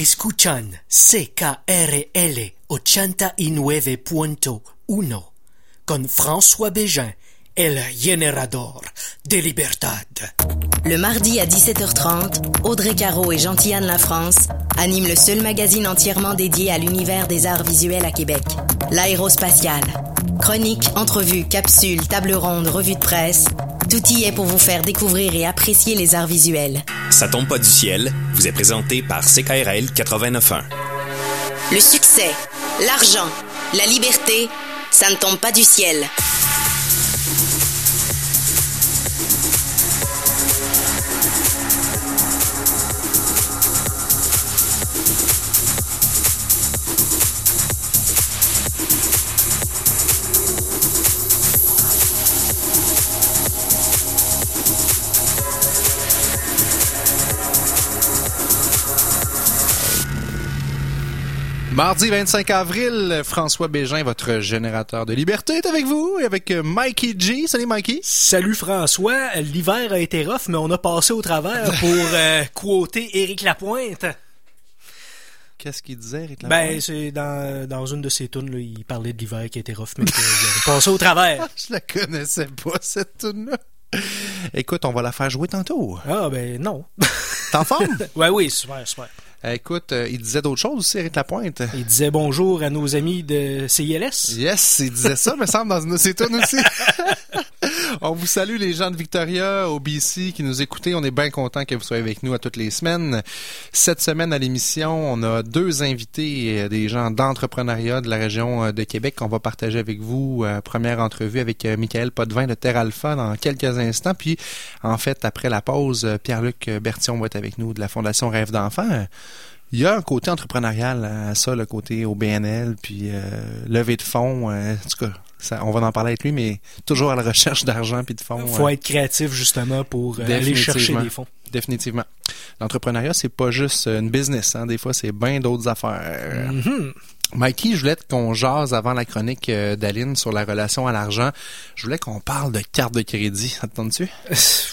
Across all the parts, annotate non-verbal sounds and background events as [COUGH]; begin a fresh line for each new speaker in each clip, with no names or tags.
Escuchan CKRL 89.1 con François Bégin, el generador de libertad.
Le mardi à 17h30, Audrey Caro et Gentillane La France animent le seul magazine entièrement dédié à l'univers des arts visuels à Québec, l'aérospatial. Chroniques, entrevues, capsules, tables rondes, revues de presse, tout y est pour vous faire découvrir et apprécier les arts visuels.
Ça tombe pas du ciel vous est présenté par CKRL 89.1.
Le succès, l'argent, la liberté, ça ne tombe pas du ciel.
Mardi 25 avril, François Bégin, votre générateur de liberté, est avec vous et avec euh, Mikey G. Salut Mikey.
Salut François. L'hiver a été rough, mais on a passé au travers [LAUGHS] pour euh, quoter Éric Lapointe.
Qu'est-ce qu'il disait, Éric Lapointe?
Ben, c'est dans, dans une de ses tunes, là, il parlait de l'hiver qui était rough, mais qu'il a [LAUGHS] passé au travers. [LAUGHS]
Je la connaissais pas, cette tune-là. Écoute, on va la faire jouer tantôt.
Ah, ben non.
T'es en forme?
ouais, oui, super, super.
Euh, Écoute, euh, il disait d'autres choses aussi, Éric Lapointe.
Il disait bonjour à nos amis de CILS.
Yes, il disait ça, me semble, dans une de ses aussi. [LAUGHS] On vous salue les gens de Victoria, au BC, qui nous écoutez. On est bien content que vous soyez avec nous à toutes les semaines. Cette semaine à l'émission, on a deux invités, euh, des gens d'entrepreneuriat de la région euh, de Québec qu'on va partager avec vous. Euh, première entrevue avec Michael Potvin de Terre Alpha dans quelques instants. Puis, en fait, après la pause, Pierre-Luc Bertion va être avec nous de la Fondation Rêve d'enfants. Il y a un côté entrepreneurial à ça, le côté au puis euh, levée de fonds. en tout cas, ça, on va en parler avec lui, mais toujours à la recherche d'argent puis de fonds.
Faut
euh,
être créatif, justement, pour euh, aller chercher des fonds.
Définitivement. L'entrepreneuriat, c'est pas juste une business. Hein. Des fois, c'est bien d'autres affaires.
Mhm.
Mikey, je voulais qu'on jase avant la chronique euh, d'Aline sur la relation à l'argent. Je voulais qu'on parle de carte de crédit. Ça te tente-tu?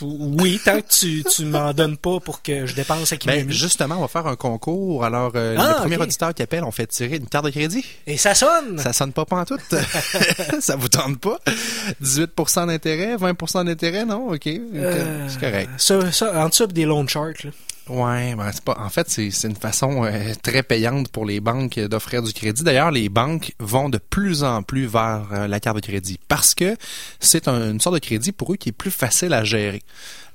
Oui, tant que tu, tu m'en donnes pas pour que je dépense à qui
Ben, justement, on va faire un concours. Alors, euh,
Ah,
le premier auditeur qui appelle, on fait tirer une carte de crédit.
Et ça sonne!
Ça sonne pas pantoute. [LAUGHS] [LAUGHS] ça vous tente pas? 18% d'intérêt, 20% d'intérêt, non? OK.
Euh,
C'est correct.
Ça, ça, en dessous des loan charts, là.
Ouais, ben c'est pas. En fait, c'est une façon euh, très payante pour les banques d'offrir du crédit. D'ailleurs, les banques vont de plus en plus vers euh, la carte de crédit parce que c'est un- une sorte de crédit pour eux qui est plus facile à gérer.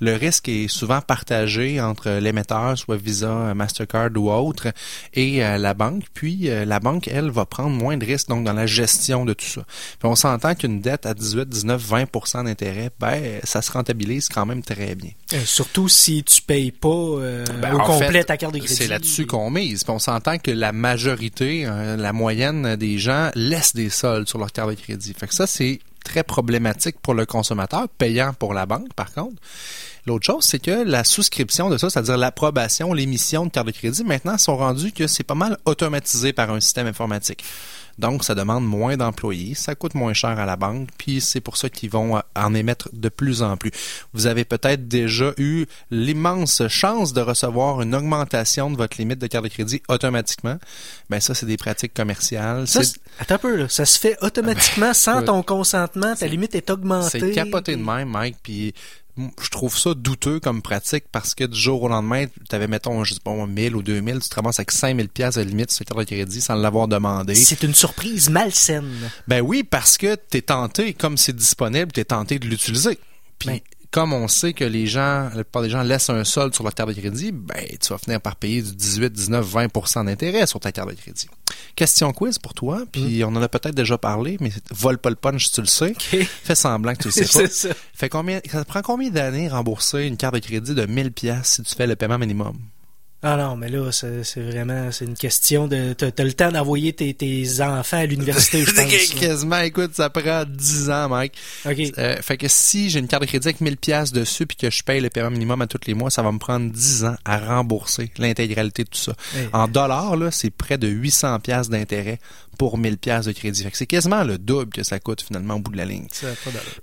Le risque est souvent partagé entre l'émetteur, soit Visa, Mastercard ou autre, et euh, la banque. Puis euh, la banque, elle, va prendre moins de risques donc dans la gestion de tout ça. Puis on s'entend qu'une dette à 18, 19, 20% d'intérêt, ben ça se rentabilise quand même très bien.
Euh, surtout si tu payes pas
Ben,
au complet
fait,
ta carte de crédit.
C'est là-dessus qu'on mise. Puis on s'entend que la majorité, euh, la moyenne des gens laissent des soldes sur leur carte de crédit. Fait que ça, c'est très problématique pour le consommateur, payant pour la banque, par contre. L'autre chose, c'est que la souscription de ça, c'est-à-dire l'approbation, l'émission de carte de crédit, maintenant, sont rendus que c'est pas mal automatisé par un système informatique. Donc, ça demande moins d'employés, ça coûte moins cher à la banque, puis c'est pour ça qu'ils vont euh, en émettre de plus en plus. Vous avez peut-être déjà eu l'immense chance de recevoir une augmentation de votre limite de carte de crédit automatiquement. Ben ça, c'est des pratiques commerciales.
Ça, attends un peu, là. Ça se fait automatiquement sans
écoute,
ton consentement. Ta limite est augmentée.
C'est capoté de même, Mike. Puis je trouve ça douteux comme pratique parce que du jour au lendemain, tu avais, mettons, je sais pas, 1000 ou 2000, tu te ramasses avec 5000 pièces de limite sur carte de crédit sans l'avoir demandé.
C'est une surprise malsaine.
Ben oui, parce que tu es tenté, comme c'est disponible, tu es tenté de l'utiliser. Puis
Ben.
Comme on sait que les gens, la plupart des gens laissent un solde sur leur carte de crédit, ben tu vas finir par payer du 18, 19, 20% d'intérêt sur ta carte de crédit. Question quiz pour toi, puis on en a peut-être déjà parlé, mais vole pas le punch si tu le sais. [LAUGHS] Fais semblant que tu le sais [LAUGHS] pas.
Ça.
Fait combien, ça te prend combien d'années rembourser une carte de crédit de 1000 pièces si tu fais le paiement minimum?
Ah non, mais là, c'est vraiment, c'est une question de, t'as t'as le temps d'envoyer tes, tes enfants à l'université, je [LAUGHS] pense.
Quasiment, écoute, ça prend 10 ans, Mike.
OK.
Euh, fait que si j'ai une carte de crédit avec 1000 pièces dessus puis que je paye le paiement minimum à tous les mois, ça va me prendre 10 ans à rembourser l'intégralité de tout ça.
Hey.
En dollars là, c'est près de 800 pièces d'intérêt pour 1000 pièces de crédit. C'est quasiment le double que ça coûte finalement au bout de la ligne.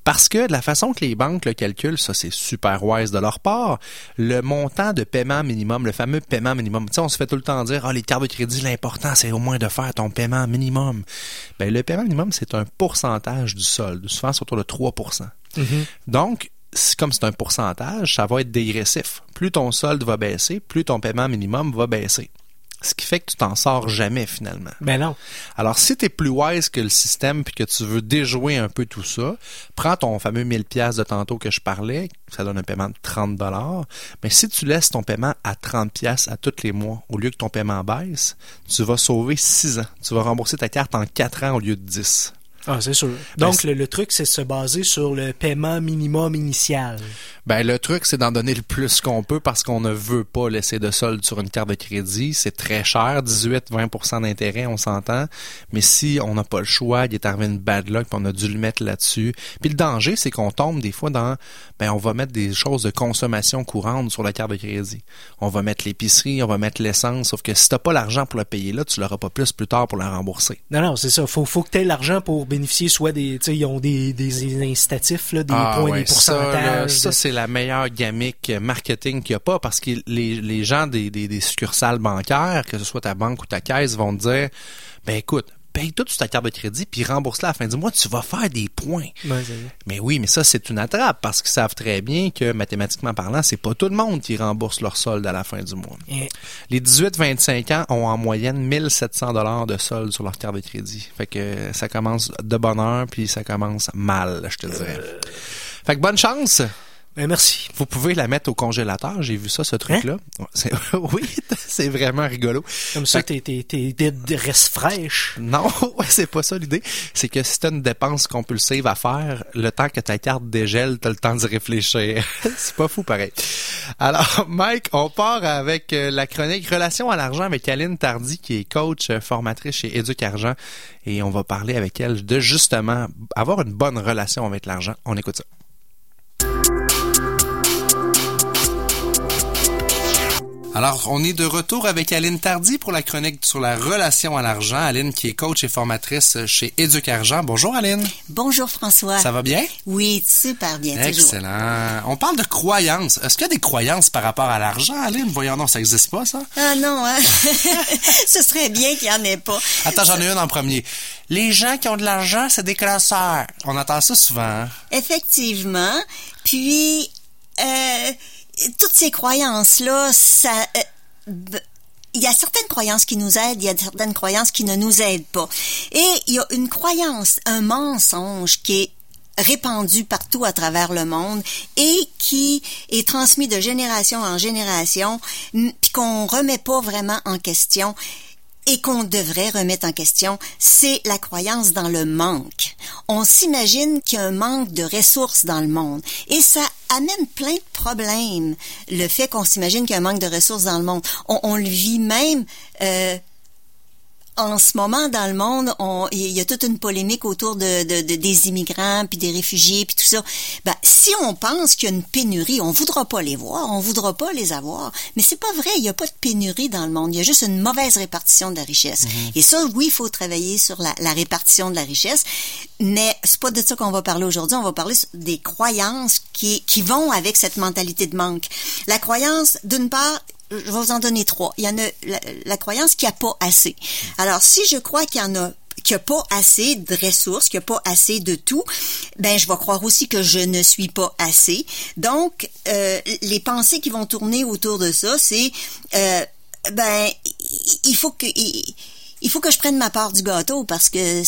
Parce que de la façon que les banques le calculent, ça c'est super wise de leur part, le montant de paiement minimum, le fameux paiement minimum, tu sais, on se fait tout le temps dire, ah, les cartes de crédit, l'important c'est au moins de faire ton paiement minimum. Ben, le paiement minimum, c'est un pourcentage du solde. Souvent, c'est autour de 3% Donc, c'est- comme c'est un pourcentage, ça va être dégressif. Plus ton solde va baisser, plus ton paiement minimum va baisser. Ce qui fait que tu t'en sors jamais finalement.
Ben non.
Alors, si tu es plus wise que le système puis que tu veux déjouer un peu tout ça, prends ton fameux 1000 pièces de tantôt que je parlais, ça donne un paiement de 30 dollars. Mais si tu laisses ton paiement à 30 pièces à tous les mois au lieu que ton paiement baisse, tu vas sauver 6 ans. Tu vas rembourser ta carte en 4 ans au lieu de 10.
Ah, c'est sûr. Donc,
c'est-
le, le truc, c'est de se baser sur le paiement minimum initial.
Ben, le truc, c'est d'en donner le plus qu'on peut parce qu'on ne veut pas laisser de solde sur une carte de crédit. C'est très cher, 18-20% d'intérêt, on s'entend. Mais si on n'a pas le choix, il est arrivé une bad luck, puis on a dû le mettre là-dessus. Puis le danger, c'est qu'on tombe des fois dans, ben, on va mettre des choses de consommation courante sur la carte de crédit. On va mettre l'épicerie, on va mettre l'essence, sauf que si t'as pas l'argent pour le payer là, tu l'auras pas plus plus tard pour la rembourser.
Non, non, c'est ça. Faut, faut que tu aies l'argent pour bénéficier soit des, tu sais, ils ont des, des incitatifs, là, des points,
Ah ouais,
des
ça,
pourcentages.
Ça, c'est la meilleure gamique marketing qu'il n'y a pas parce que les, les gens des, des, des succursales bancaires, que ce soit ta banque ou ta caisse, vont te dire, ben écoute, paye tout sur ta carte de crédit puis rembourse-la à la fin du mois, tu vas faire des points.
Ouais.
Mais oui, mais ça, c'est une attrape parce qu'ils savent très bien que mathématiquement parlant, c'est pas tout le monde qui rembourse leur solde à la fin du mois. Les 18-25 ans ont en moyenne 1700 dollars de solde sur leur carte de crédit. Fait que ça commence de bonne heure puis ça commence mal, je te dirais. Fait que bonne chance.
Ben, merci.
Vous pouvez la mettre au congélateur. J'ai vu ça, ce truc-là. Ouais, c'est- [LAUGHS] oui, c'est vraiment rigolo.
Comme ça, tes, tes, tes dettes restent fraîches.
Non, [LAUGHS] c'est pas ça l'idée. C'est que si t'as une dépense compulsive à faire, le temps que ta carte dégèle, t'as le temps d'y réfléchir. [LAUGHS] c'est pas fou pareil. Alors, Mike, on part avec euh, la chronique Relation à l'argent avec Aline Tardy, qui est coach, euh, formatrice chez Éduc Argent. Et on va parler avec elle de justement avoir une bonne relation avec l'argent. On écoute ça. Alors, on est de retour avec Aline Tardy pour la chronique sur la relation à l'argent. Aline qui est coach et formatrice chez Éduc Argent. Bonjour Aline.
Bonjour François.
Ça va bien?
Oui, super bien, toujours.
Excellent. On parle de croyances. Est-ce qu'il y a des croyances par rapport à l'argent, Aline? Voyons non, ça existe pas, ça?
Ah non, hein? [LAUGHS] Ce serait bien qu'il n'y en ait pas.
Attends, j'en ai une en premier. Les gens qui ont de l'argent, c'est des classeurs. On entend ça souvent. hein?
Effectivement. Puis, euh, toutes ces croyances-là, ça... euh, il y a certaines croyances qui nous aident, il y a certaines croyances qui ne nous aident pas. Et il y a une croyance, un mensonge qui est répandu partout à travers le monde et qui est transmis de génération en génération, puis qu'on remet pas vraiment en question et qu'on devrait remettre en question, c'est la croyance dans le manque. On s'imagine qu'il y a un manque de ressources dans le monde et ça amène plein de problèmes. Le fait qu'on s'imagine qu'il y a un manque de ressources dans le monde, on, le vit même. Euh, en ce moment, dans le monde, on- il y a toute une polémique autour de, de- de- des immigrants, puis des réfugiés, puis tout ça. Ben, si on pense qu'il y a une pénurie, on voudra pas les voir, on voudra pas les avoir. Mais c'est pas vrai, il y a pas de pénurie dans le monde. Il y a juste une mauvaise répartition de la richesse. Et ça, oui, il faut travailler sur la, la répartition de la richesse. Mais c'est pas de ça qu'on va parler aujourd'hui. On va parler des croyances qui, qui vont avec cette mentalité de manque. La croyance, d'une part, je vais vous en donner trois. Il y en a la, croyance qu'il n'y a pas assez. Alors, si je crois qu'il y en a qu'il n'y a pas assez de ressources, qu'il n'y a pas assez de tout, ben je vais croire aussi que je ne suis pas assez. Donc, euh, les pensées qui vont tourner autour de ça, c'est euh, ben il faut que il, faut que je prenne ma part du gâteau parce que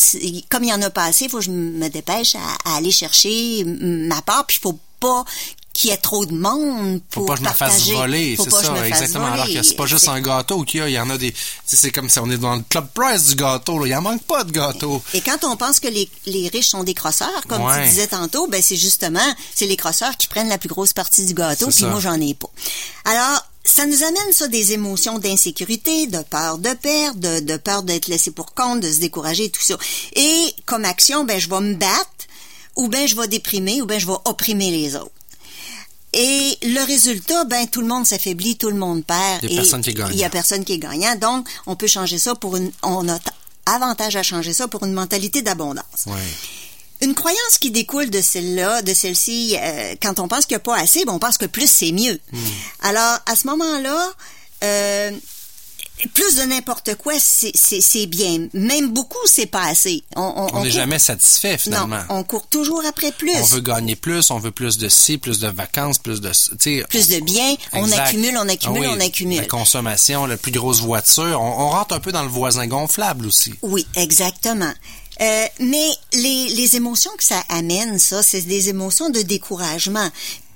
comme il y en a pas assez, il faut que je me dépêche à, à aller chercher ma part, puis il faut pas qu'il y ait trop de monde
Faut
pour
pas que je me fasse voler,
Faut
c'est ça,
me
exactement. Alors que c'est pas juste un gâteau qu'il y a, il y en a des. C'est comme si on est dans le club price du gâteau, là. Il en manque pas de gâteau.
Et quand on pense que les, les riches sont des crosseurs, comme
Ouais.
tu disais tantôt, ben c'est justement c'est les crosseurs qui prennent la plus grosse partie du gâteau, puis moi j'en ai pas. Alors ça nous amène ça des émotions d'insécurité, de peur de perdre, de, de peur d'être laissé pour compte, de se décourager, tout ça. Et comme action, ben je vais me battre, ou ben je vais déprimer, ou ben je vais opprimer les autres. Et le résultat, ben tout le monde s'affaiblit, tout le monde perd.
Il y a personne qui est gagnant.
Il y a personne qui est gagnant. Donc, on peut changer ça pour une. On a avantage à changer ça pour une mentalité d'abondance.
Ouais.
Une croyance qui découle de celle-là, de celle-ci, euh, quand on pense qu'il n'y a pas assez, ben on pense que plus c'est mieux.
Hmm.
Alors, à ce moment-là, euh, plus de n'importe quoi, c'est- c'est c'est bien. Même beaucoup, c'est pas assez. On
n'est jamais satisfait, finalement.
Non, on court toujours après plus.
On veut gagner plus, on veut plus de ci, plus de vacances, plus de...
Plus de biens, on accumule, on accumule,
Ah oui,
on accumule.
La consommation, la plus grosse voiture. On, on rentre un peu dans le voisin gonflable aussi.
Oui, exactement. Euh, mais les, les émotions que ça amène, ça, c'est des émotions de découragement.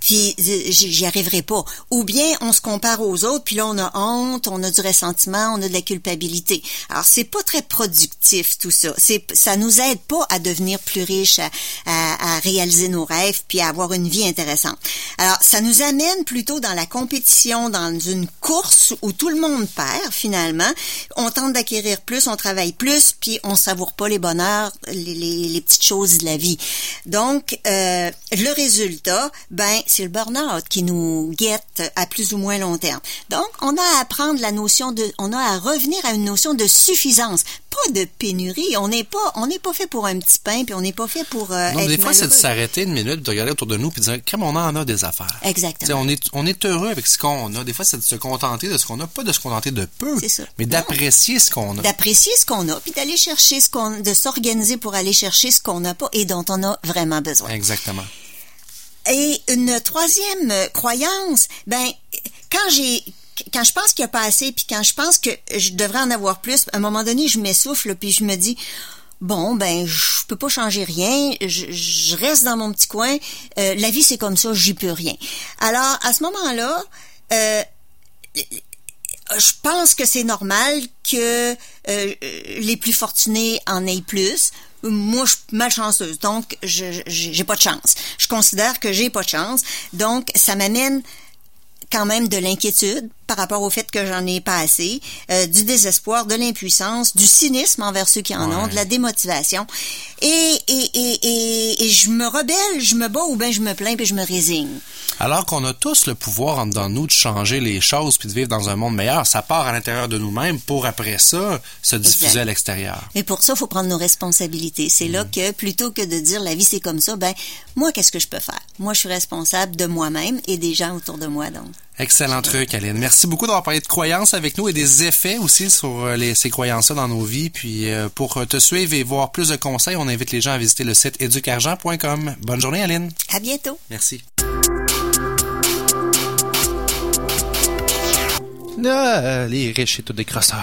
Puis euh, j'y arriverai pas. Ou bien on se compare aux autres, puis là on a honte, on a du ressentiment, on a de la culpabilité. Alors c'est pas très productif tout ça. C'est ça nous aide pas à devenir plus riches, à, à, à réaliser nos rêves, puis à avoir une vie intéressante. Alors ça nous amène plutôt dans la compétition, dans une course où tout le monde perd finalement. On tente d'acquérir plus, on travaille plus, puis on savoure pas les bonheurs, les, les, les petites choses de la vie. Donc euh, le résultat, ben c'est le burn-out qui nous guette à plus ou moins long terme. Donc on a à apprendre la notion de, on a à revenir à une notion de suffisance, pas de pénurie. On n'est pas, on n'est pas fait pour un petit pain, puis on n'est pas fait pour euh, être
des fois, c'est de s'arrêter une minute, de regarder autour de nous, puis de dire, comme on en a des affaires.
Exactement.
On est, on est heureux avec ce qu'on a. Des fois, c'est de se contenter de ce qu'on a, pas de se contenter de peu,
ça.
mais d'apprécier ce qu'on a.
d'apprécier ce qu'on a, puis d'aller chercher ce qu'on, de s'organiser pour aller chercher ce qu'on n'a pas et dont on a vraiment besoin.
Exactement.
Et une troisième croyance, ben quand j'ai quand je pense qu'il n'y a pas assez, puis quand je pense que je devrais en avoir plus, à un moment donné, je m'essouffle, puis je me dis bon ben je peux pas changer rien, je, je reste dans mon petit coin, euh, la vie c'est comme ça, j'y peux rien. Alors à ce moment-là, euh, je pense que c'est normal que euh, les plus fortunés en aient plus. Moi, je suis malchanceuse, donc je j'ai pas de chance. Je considère que j'ai pas de chance, donc ça m'amène quand même de l'inquiétude par rapport au fait que j'en ai pas assez, euh, du désespoir, de l'impuissance, du cynisme envers ceux qui en ont, de la démotivation. Et, et, et, et, et je me rebelle, je me bats ou bien je me plains puis je me résigne.
Alors qu'on a tous le pouvoir en dedans de nous de changer les choses puis de vivre dans un monde meilleur, ça part à l'intérieur de nous-mêmes pour après ça se diffuser
Exact.
à l'extérieur.
Mais pour ça, il faut prendre nos responsabilités. C'est là que, plutôt que de dire la vie c'est comme ça, ben moi, qu'est-ce que je peux faire? Moi, je suis responsable de moi-même et des gens autour de moi, donc.
Excellent truc, Aline. Merci beaucoup d'avoir parlé de croyances avec nous et des effets aussi sur euh, les, ces croyances-là dans nos vies. Puis euh, pour euh, te suivre et voir plus de conseils, on invite les gens à visiter le site éducargent.com. Bonne journée, Aline.
À bientôt.
Merci.
Euh, les riches et tous des crosseurs.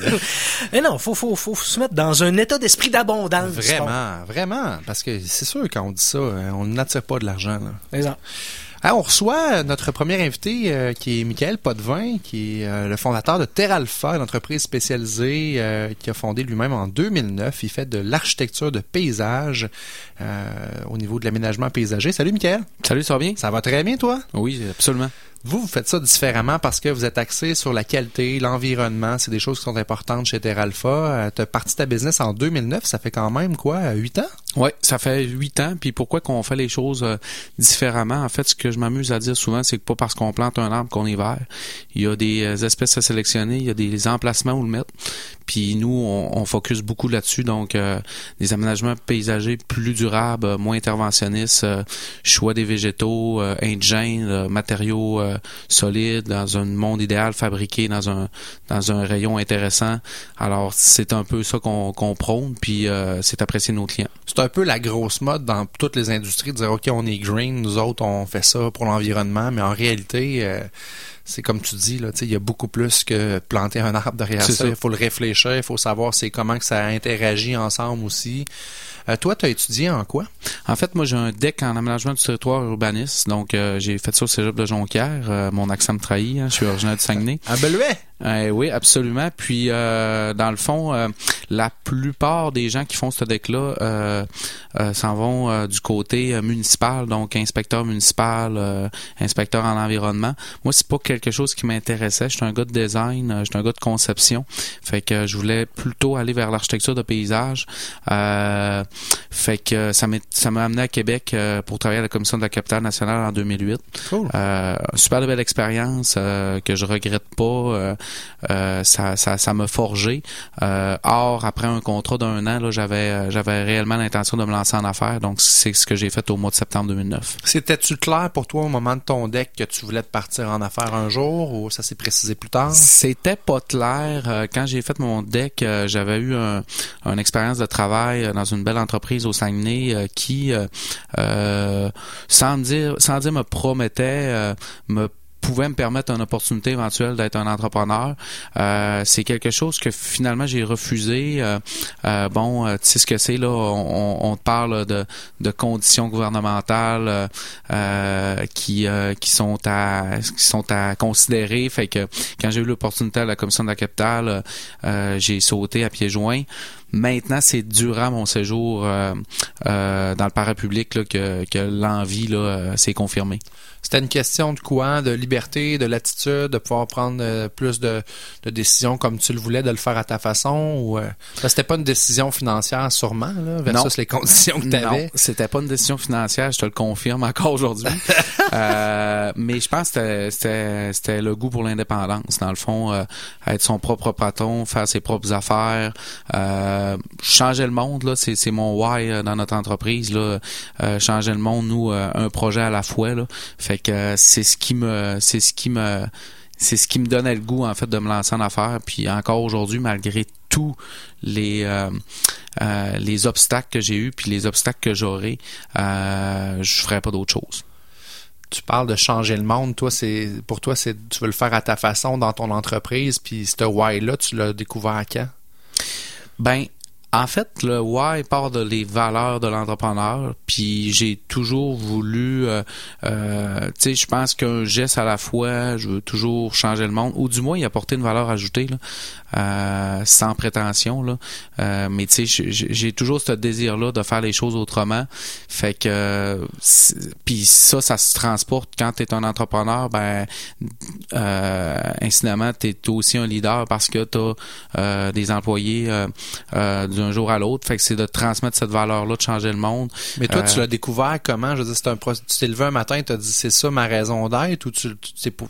[LAUGHS]
Mais non, faut, faut, faut se mettre dans un état d'esprit d'abondance.
vraiment, vraiment. Parce que c'est sûr, quand on dit ça, euh, on n'attire pas de l'argent. là. Ah, on reçoit notre premier invité euh, qui est Michael Potvin, qui est euh, le fondateur de Terralpha, une entreprise spécialisée euh, qui a fondé lui-même en 2009. Il fait de l'architecture de paysage au niveau de l'aménagement paysager. Salut Michael.
Salut, ça va bien?
Ça va très bien toi?
Oui, absolument.
Vous, vous faites ça différemment parce que vous êtes axé sur la qualité, l'environnement. C'est des choses qui sont importantes chez Terralpha. Tu as parti ta business en 2009. Ça fait quand même, quoi, 8 ans?
Oui, ça fait huit ans. Puis pourquoi qu'on fait les choses euh, différemment? En fait, ce que je m'amuse à dire souvent, c'est que pas parce qu'on plante un arbre qu'on est vert. Il y a des euh, espèces à sélectionner, il y a des emplacements où le mettre. Puis nous, on, on focus beaucoup là-dessus. Donc, euh, des aménagements paysagers plus durables, euh, moins interventionnistes, euh, choix des végétaux, euh, indigènes, matériaux solides, dans un monde idéal fabriqué dans un dans un rayon intéressant. Alors, c'est un peu ça qu'on qu'on prône, puis c'est apprécié nos clients.
Peu la grosse mode dans toutes les industries de dire OK, on est green, nous autres on fait ça pour l'environnement, mais en réalité euh, c'est comme tu dis là, il y a beaucoup plus que planter un arbre derrière ça. Il faut le réfléchir, il faut savoir c'est comment que ça interagit ensemble aussi. Euh, toi, tu as étudié en quoi?
En fait, moi, j'ai un deck en aménagement du territoire urbaniste. Donc, euh, j'ai fait ça au cégep de Jonquière. Euh, mon accent me trahit. hein, je suis originaire de Saguenay.
Un beluet.
Euh, oui, absolument. Puis, euh, dans le fond, euh, la plupart des gens qui font ce deck-là euh, euh, s'en vont euh, du côté municipal, donc inspecteur municipal, euh, inspecteur en environnement. Moi, c'est pas quelque chose qui m'intéressait. Je suis un gars de design, euh, je suis un gars de conception. Fait que je voulais plutôt aller vers l'architecture de paysage. Euh, fait que ça m'a amené à Québec pour travailler à la commission de la capitale nationale en 2008.
Cool.
Euh, super belle expérience euh, que je regrette pas. Euh, ça, ça, ça m'a forgé. or, après un contrat d'un an, là, j'avais, j'avais réellement l'intention de me lancer en affaires. Donc, c'est ce que j'ai fait au mois de septembre 2009.
C'était-tu clair pour toi au moment de ton deck que tu voulais te partir en affaires un jour ou ça s'est précisé plus tard?
C'était pas clair. Quand j'ai fait mon deck, j'avais eu un, une expérience de travail dans une belle entreprise au Saguenay qui, sans dire, sans dire me promettait, me pouvait me permettre une opportunité éventuelle d'être un entrepreneur. Euh, c'est quelque chose que finalement j'ai refusé. Euh, euh, bon, tu sais ce que c'est là, on, on parle de, de conditions gouvernementales qui qui sont à qui sont à considérer. Fait que quand j'ai eu l'opportunité à la commission de la capitale, j'ai sauté à pieds joints. Maintenant, c'est durant mon séjour dans le parapublic là, que, que l'envie s'est confirmée.
C'était une question de quoi? De liberté, de latitude, de pouvoir prendre euh, plus de, décisions comme tu le voulais, de le faire à ta façon? Ou, euh, c'était pas une décision financière sûrement, là, versus les conditions que tu avais?
Non, c'était pas une décision financière, je te le confirme encore aujourd'hui. [LAUGHS] euh, mais je pense que c'était le goût pour l'indépendance. Dans le fond, euh, être son propre patron, faire ses propres affaires, changer le monde, c'est mon why dans notre entreprise. Là, changer le monde, nous, un projet à la fois. Fait que c'est ce qui me c'est ce qui me c'est ce qui me donnait le goût en fait de me lancer en affaires puis encore aujourd'hui malgré tous les euh, euh, les obstacles que j'ai eus puis les obstacles que j'aurai euh, je ferais pas d'autre chose
tu parles de changer le monde toi c'est pour toi c'est tu veux le faire à ta façon dans ton entreprise puis ce why là tu l'as découvert à quand?
Ben en fait, le why part de les valeurs de l'entrepreneur, puis j'ai toujours voulu, euh, euh, tu sais, je pense qu'un geste à la fois, je veux toujours changer le monde, ou du moins y apporter une valeur ajoutée, euh, sans prétention, là. Euh, mais tu sais, j'ai toujours ce désir-là de faire les choses autrement. Fait que, puis ça, ça se transporte quand tu es un entrepreneur, ben, euh, incidemment, tu es aussi un leader parce que tu as des employés d'un jour à l'autre. Fait que c'est de transmettre cette valeur-là, de changer le monde.
Mais toi, tu l'as découvert comment? Je veux dire, c'est un tu t'es levé un matin et t'as dit c'est ça ma raison d'être ou tu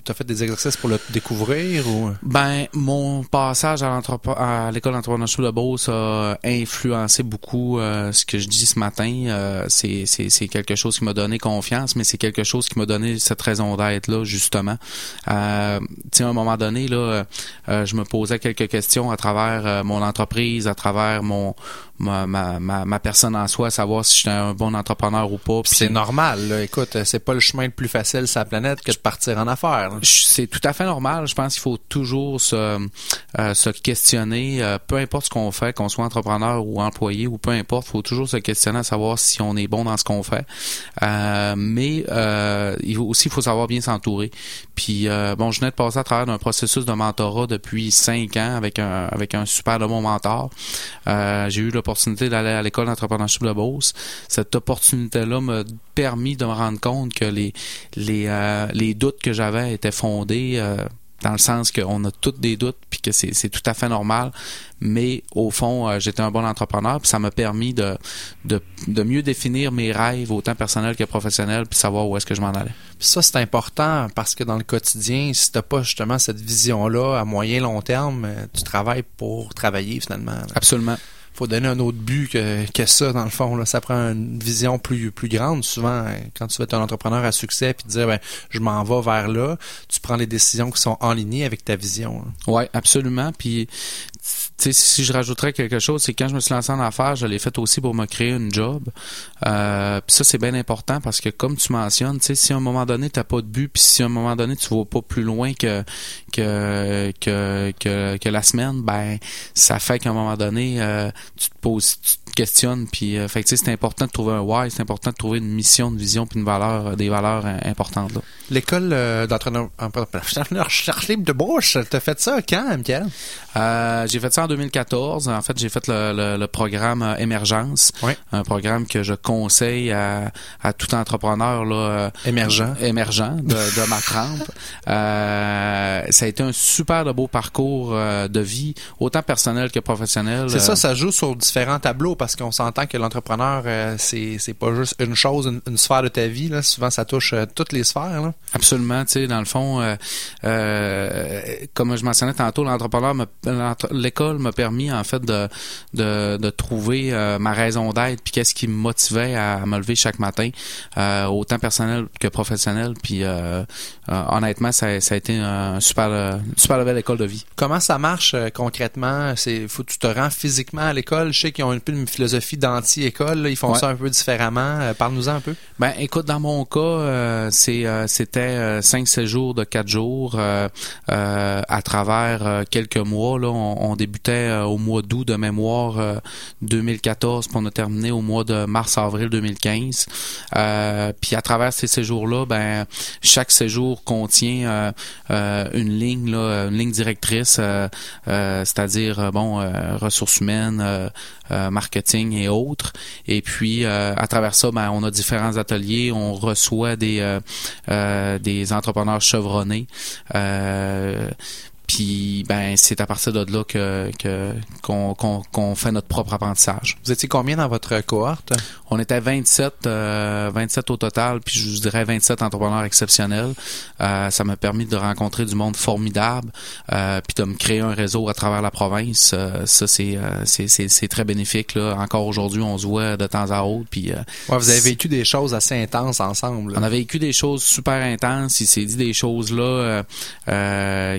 as fait des exercices pour le découvrir ou?
Ben, mon passage à à l'école d'entrepreneurship de Beauce a influencé beaucoup euh, ce que je dis ce matin. Euh, c'est, quelque chose qui m'a donné confiance, mais c'est quelque chose qui m'a donné cette raison d'être là, justement. Euh, tu sais, à un moment donné, là, je me posais quelques questions à travers mon entreprise, à travers mon ma, ma, ma, personne en soi, savoir si j'étais un bon entrepreneur ou pas.
C'est normal. Là. Écoute, c'est pas le chemin le plus facile sur la planète que de partir en affaires.
C'est tout à fait normal. Je pense qu'il faut toujours se, euh, se questionner, euh, peu importe ce qu'on fait, qu'on soit entrepreneur ou employé ou peu importe, faut toujours se questionner à savoir si on est bon dans ce qu'on fait. Euh, mais il faut aussi, il faut savoir bien s'entourer. Puis bon, je venais de passer à travers d'un processus de mentorat depuis cinq ans avec un avec un super de bon mentor. j'ai eu l'opportunité d'aller à l'école d'entrepreneurship de Beauce. Cette opportunité-là m'a permis de me rendre compte que euh, les doutes que j'avais étaient fondés. Euh, dans le sens qu'on a tous des doutes puis que c'est tout à fait normal mais au fond euh, j'étais un bon entrepreneur puis ça m'a permis de, de, de mieux définir mes rêves autant personnels que professionnels puis savoir où est-ce que je m'en allais.
ça c'est important parce que dans le quotidien si t'as pas justement cette vision là à moyen long terme tu travailles pour travailler finalement.
Absolument
faut donner un autre but que, que ça, dans le fond. Là. Ça prend une vision plus, plus grande. Souvent, quand tu veux être un entrepreneur à succès puis dire ben, je m'en vais vers là, tu prends les décisions qui sont en ligne avec ta vision.
Oui, absolument. Puis si je rajouterais quelque chose, c'est quand je me suis lancé en affaires, je l'ai fait aussi pour me créer une job. Euh, puis ça, c'est bien important parce que comme tu mentionnes, si à un moment donné, tu n'as pas de but, puis si à un moment donné, tu ne vas pas plus loin que, que, que, que, la semaine, ben ça fait qu'à un moment donné, euh, tu te poses, tu te questionnes. Puis euh, fait c'est important de trouver un why, c'est important de trouver une mission, une vision, puis une valeur, des valeurs importantes.
L'école d'entraîneur [LAUGHS] de bouche, t'as fait ça quand, Michael?
Euh, j'ai fait ça en 2014. En fait, j'ai fait le, le, programme euh, Émergence, un programme que je conseille à, à tout entrepreneur là, euh,
émergent,
émergent de, de ma trempe. [LAUGHS] Euh, ça a été un super de beau parcours de vie, autant personnel que professionnel.
C'est ça, ça joue sur différents tableaux parce qu'on s'entend que l'entrepreneur, c'est c'est pas juste une chose, une, sphère de ta vie. Là. Souvent, ça touche toutes les sphères. Là.
Absolument. Tu sais, dans le fond, comme je mentionnais tantôt, l'entrepreneur me l'école m'a permis en fait de de, de trouver euh, ma raison d'être puis qu'est-ce qui me motivait à, me lever chaque matin euh, autant personnel que professionnel puis euh, honnêtement ça, ça, a été un super une super belle école de vie.
Comment ça marche concrètement? C'est faut tu te rends physiquement à l'école? Je sais qu'ils ont un peu une philosophie d'anti-école. Ils font ça un peu différemment. Parle-nous-en un peu.
Ben écoute, dans mon cas, c'est c'était cinq séjours de quatre jours à travers quelques mois. Là, on, débutait euh, au mois d'août de mémoire 2014, euh, puis on a terminé au mois de mars-avril 2015. Euh, puis à travers ces séjours-là, ben chaque séjour contient une ligne, une ligne directrice, c'est-à-dire ressources humaines, marketing et autres. Et puis à travers ça, ben on a différents ateliers, on reçoit des des entrepreneurs chevronnés. Puis ben c'est à partir de là que qu'on qu'on fait notre propre apprentissage.
Vous étiez combien dans votre cohorte?
On était 27 euh, 27 au total, puis je vous dirais 27 entrepreneurs exceptionnels. Euh, ça m'a permis de rencontrer du monde formidable, euh, puis de me créer un réseau à travers la province. Euh, ça c'est euh, c'est c'est très bénéfique là. Encore aujourd'hui, on se voit de temps à autre puis
ouais, vous avez vécu des choses assez intenses ensemble.
On a vécu des choses super intenses, il s'est dit des choses là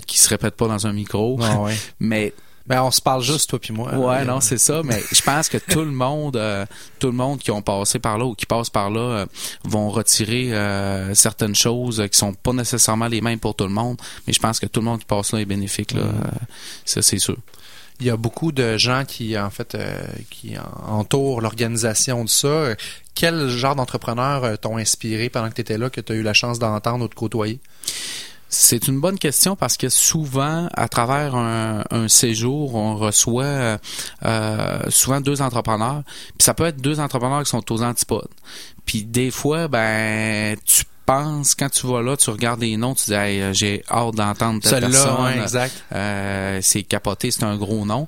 qui se répètent pas dans un micro.
Ah [LAUGHS]
mais
ben, on se parle juste, toi puis moi.
Ouais, non, c'est ça. Mais je pense que tout le monde, euh, tout le monde qui ont passé par là ou qui passe par là, euh, vont retirer euh, certaines choses qui sont pas nécessairement les mêmes pour tout le monde. Mais je pense que tout le monde qui passe là est bénéfique. Là. Mm. ça, c'est sûr.
Il y a beaucoup de gens qui, en fait, qui entourent l'organisation de ça. Quel genre d'entrepreneurs t'ont inspiré pendant que tu étais là, que tu as eu la chance d'entendre ou de côtoyer?
C'est une bonne question parce que souvent, à travers un, séjour, on reçoit euh, souvent deux entrepreneurs. Puis ça peut être deux entrepreneurs qui sont aux antipodes. Puis des fois, ben tu penses, quand tu vas là, tu regardes des noms, tu dis hey, j'ai hâte d'entendre telle personne.
exact.
Euh, c'est capoté, c'est un gros nom.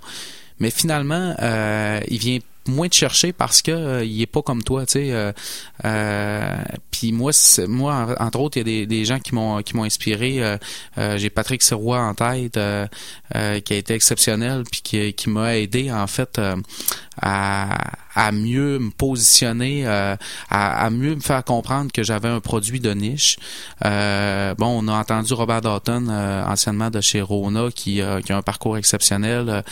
Mais finalement, euh, il vient moins de chercher parce que euh, il est pas comme toi, tu sais. Euh, euh, puis moi, moi entre autres, il y a des, des gens qui m'ont qui m'ont inspiré. J'ai Patrick Sirois en tête, qui a été exceptionnel, puis qui, qui m'a aidé en fait à, à mieux me positionner, à, à, mieux me faire comprendre que j'avais un produit de niche. bon, on a entendu Robert Dalton, anciennement de chez Rona, qui, qui a un parcours exceptionnel,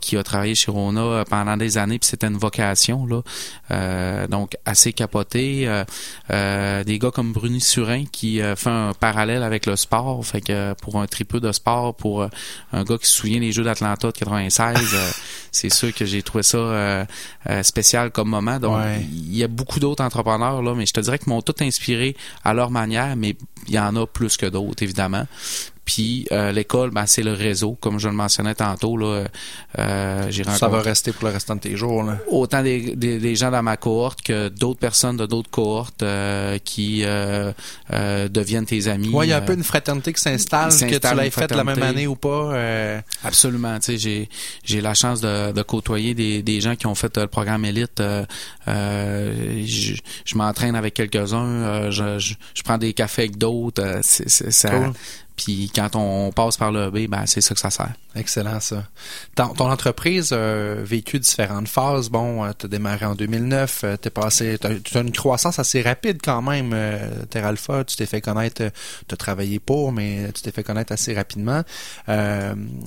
qui a travaillé chez Rona pendant des années, puis c'était une vocation là, euh, donc assez capoté. Euh, euh, des gars comme Bruni Surin qui fait un parallèle avec le sport, fait que pour un tripeux de sport, pour un gars qui se souvient des Jeux d'Atlanta de 96, c'est sûr que j'ai trouvé ça spécial comme moment. Donc il y a beaucoup d'autres entrepreneurs là, mais je te dirais qu'ils m'ont tout inspiré à leur manière, mais il y en a plus que d'autres évidemment. Puis euh, l'école, ben, c'est le réseau, comme je le mentionnais tantôt. Là,
euh, j'ai Ça va rester pour le restant de tes jours. Là.
Autant des, des, gens dans ma cohorte que d'autres personnes de d'autres cohortes euh, qui euh, deviennent tes amis.
Oui, il y a un peu une fraternité qui s'installe, que tu l'aies faite la même année ou pas.
Absolument. Tu sais, j'ai, j'ai la chance de, de côtoyer des, des gens qui ont fait le programme élite. je, je m'entraîne avec quelques-uns. Je, je, prends des cafés avec d'autres. c'est, ça, puis quand on passe par le B, ben c'est ça que ça sert.
Excellent ça. Ton, ton entreprise a vécu différentes phases. Bon, euh, tu as démarré en 2009, euh, tu passé tu as, une croissance assez rapide quand même euh, Terra Alpha, tu t'es fait connaître tu as travaillé pour mais tu t'es fait connaître assez rapidement.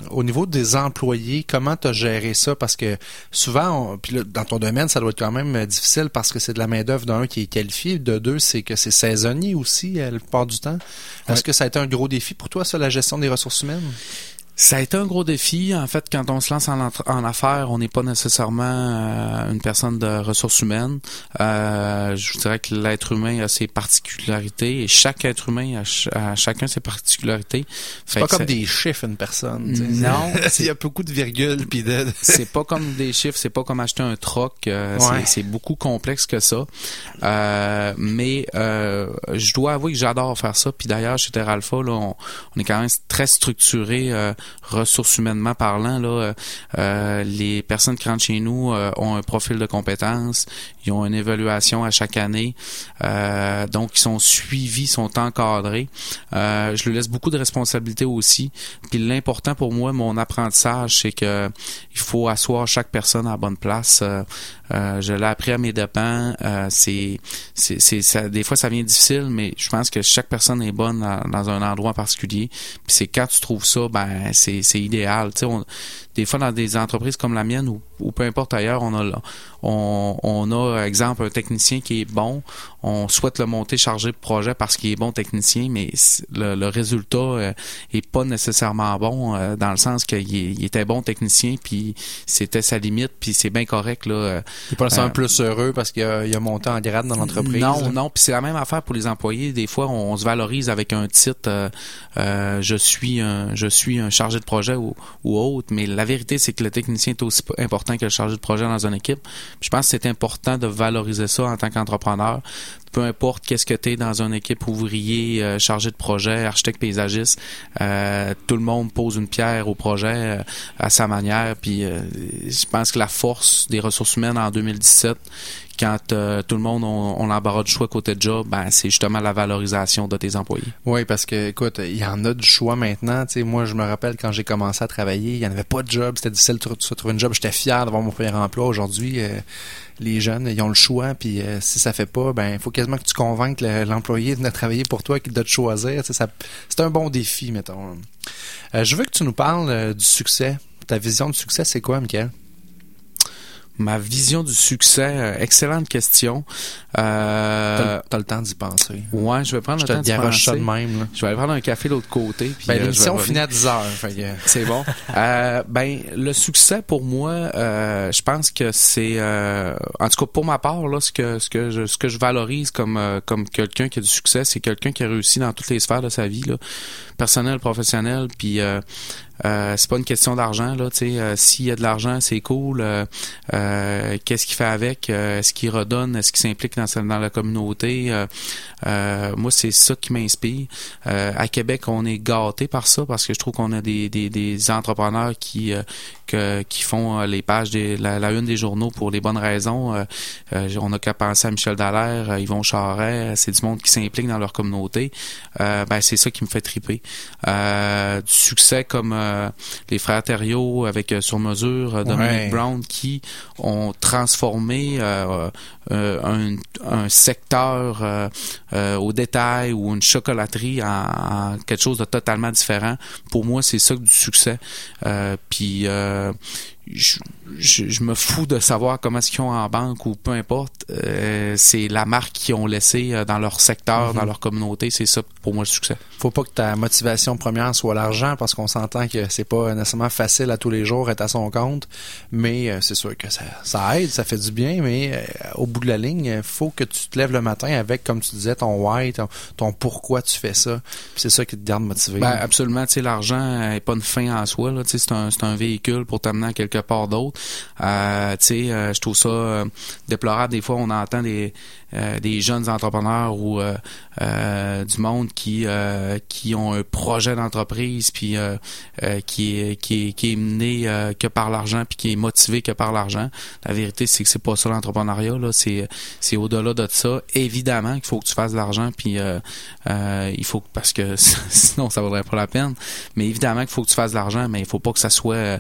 au niveau des employés, comment tu as géré ça? Parce que souvent puis dans ton domaine, ça doit être quand même difficile parce que c'est de la main-d'œuvre d'un qui est qualifié, de deux c'est que c'est saisonnier aussi la plupart du temps. Est-ce que ça a été un gros défi pour toi, ça, la gestion des ressources humaines?
Ça a été un gros défi. En fait, quand on se lance en, en affaires, on n'est pas nécessairement euh, une personne de ressources humaines. Euh, je dirais que l'être humain a ses particularités et chaque être humain a, chacun ses particularités.
C'est pas comme des chiffres une personne.
Non, [LAUGHS]
il y a beaucoup de virgules puis de. [LAUGHS]
c'est pas comme des chiffres. C'est pas comme acheter un troc. Euh, c'est beaucoup complexe que ça. Euh, mais je dois avouer que j'adore faire ça. Puis d'ailleurs, chez Terra Alpha, là, on, on, est quand même très structuré ressources humainement parlant, là, euh, euh, les personnes qui rentrent chez nous euh, ont un profil de compétences, ils ont une évaluation à chaque année, donc ils sont suivis, sont encadrés. je leur laisse beaucoup de responsabilités aussi. Puis l'important pour moi, mon apprentissage, c'est que il faut asseoir chaque personne à la bonne place. je l'ai appris à mes dépens. c'est, c'est, c'est, ça, des fois ça vient difficile, mais je pense que chaque personne est bonne dans, un endroit en particulier. Puis c'est quand tu trouves ça, ben c'est idéal. On, des fois dans des entreprises comme la mienne ou, ou peu importe ailleurs, on a on, on a exemple un technicien qui est bon, on souhaite le monter chargé de projet parce qu'il est bon technicien, mais le, le résultat euh, est pas nécessairement bon euh, dans le sens qu'il il était bon technicien puis c'était sa limite puis c'est bien correct là. Euh,
il pas un plus heureux parce qu'il a, il a, monté en grade dans l'entreprise.
Non, non, puis c'est la même affaire pour les employés. Des fois, on, se valorise avec un titre. je suis un je suis un chargé de projet ou, ou autre, mais la vérité c'est que le technicien est aussi important que le chargé de projet dans une équipe. je pense que c'est important de valoriser ça en tant qu'entrepreneur peu importe qu'est-ce que tu es dans une équipe ouvrier, euh, chargé de projet, architecte paysagiste, euh, tout le monde pose une pierre au projet euh, à sa manière. Puis je pense que la force des ressources humaines en 2017 quand tout le monde on, on l'embarras du choix côté job, ben c'est justement la valorisation de tes employés.
Oui, parce que écoute, il y en a du choix maintenant. Moi, je me rappelle quand j'ai commencé à travailler, il n'y en avait pas de job, c'était difficile de se trouver un job. J'étais fier d'avoir mon premier emploi. Aujourd'hui, les jeunes, ils ont le choix, puis euh, si ça fait pas, ben il faut quasiment que tu convainques l'employé de travailler pour toi, de te choisir. C'est un bon défi, mettons. Euh, je veux que tu nous parles euh, du succès. Ta vision du succès, c'est quoi, Michael?
Ma vision du succès, euh, excellente question.
Euh, T'as le temps d'y penser.
Ouais, je vais prendre le temps d'y penser.
de même.
Je vais aller prendre un café de l'autre côté.
Puis, ben, euh, l'émission finit à 10 heures. [LAUGHS]
C'est bon. euh, ben, le succès pour moi, euh, je pense que c'est, euh, en tout cas pour ma part, là, ce que ce que je, ce que je valorise comme comme quelqu'un qui a du succès, c'est quelqu'un qui a réussi dans toutes les sphères de sa vie, là, personnelle, professionnelle, puis euh, c'est pas une question d'argent là, tu sais. Euh, s'il y a de l'argent, c'est cool. Euh, qu'est-ce qu'il fait avec Est-ce qu'il redonne Est-ce qu'il s'implique dans, dans la communauté Moi, c'est ça qui m'inspire. à Québec, on est gâté par ça parce que je trouve qu'on a des, des, des entrepreneurs qui qui font les pages de la, une des journaux pour les bonnes raisons. on a qu'à penser à Michel Dallaire, Yvon Charret, c'est du monde qui s'implique dans leur communauté. ben c'est ça qui me fait triper. du succès comme euh, les frères Thériault avec euh, Sur mesure, euh, Dominic Brown, qui ont transformé un, secteur au détail ou une chocolaterie en, quelque chose de totalement différent. Pour moi, c'est ça du succès. puis je, je, me fous de savoir comment est-ce qu'ils ont en banque ou peu importe. Euh, c'est la marque qu'ils ont laissé euh, dans leur secteur, dans mhm. leur communauté. C'est ça pour moi le succès.
Faut pas que ta motivation première soit l'argent parce qu'on s'entend que c'est pas nécessairement facile à tous les jours être à son compte. Mais euh, c'est sûr que ça, ça aide, ça fait du bien. Mais au bout de la ligne, faut que tu te lèves le matin avec, comme tu disais, ton why, ton, pourquoi tu fais ça. C'est ça qui te garde motivé.
Ben, absolument. Tu sais, l'argent est pas une fin en soi. C'est un, c'est un véhicule pour t'amener à quelque part d'autre. Euh, tu sais, euh, je trouve ça euh, déplorable. Des fois, on entend des, des jeunes entrepreneurs ou euh, euh, du monde qui qui ont un projet d'entreprise puis qui est qui est qui est mené que par l'argent puis qui est motivé que par l'argent. La vérité c'est que c'est pas ça l'entrepreneuriat là, c'est c'est au-delà de ça. Évidemment qu'il faut que tu fasses de l'argent puis il faut parce que [LAUGHS] sinon ça vaudrait pas la peine. Mais évidemment qu'il faut que tu fasses de l'argent, mais il faut pas que ça soit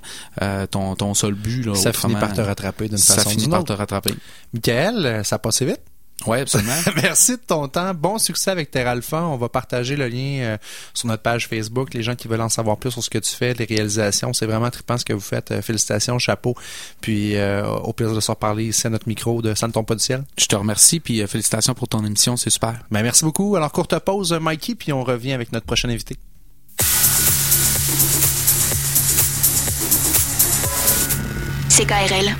ton ton seul but là.
Ça finit par te rattraper d'une façon.
Ça finit par te rattraper.
Michael, ça passe vite?
Oui, absolument. [LAUGHS]
Merci de ton temps. Bon succès avec Terre Alpha. On va partager le lien euh, sur notre page Facebook. Les gens qui veulent en savoir plus sur ce que tu fais, les réalisations, c'est vraiment trippant ce que vous faites. Euh, félicitations, chapeau. Puis euh, au plaisir de se reparler ici à notre micro de Ça ne tombe pas du ciel.
Je te remercie, puis félicitations pour ton émission, c'est super.
Ben, merci beaucoup. Alors, courte pause, Mikey, puis on revient avec notre prochain invité.
C'est KRL.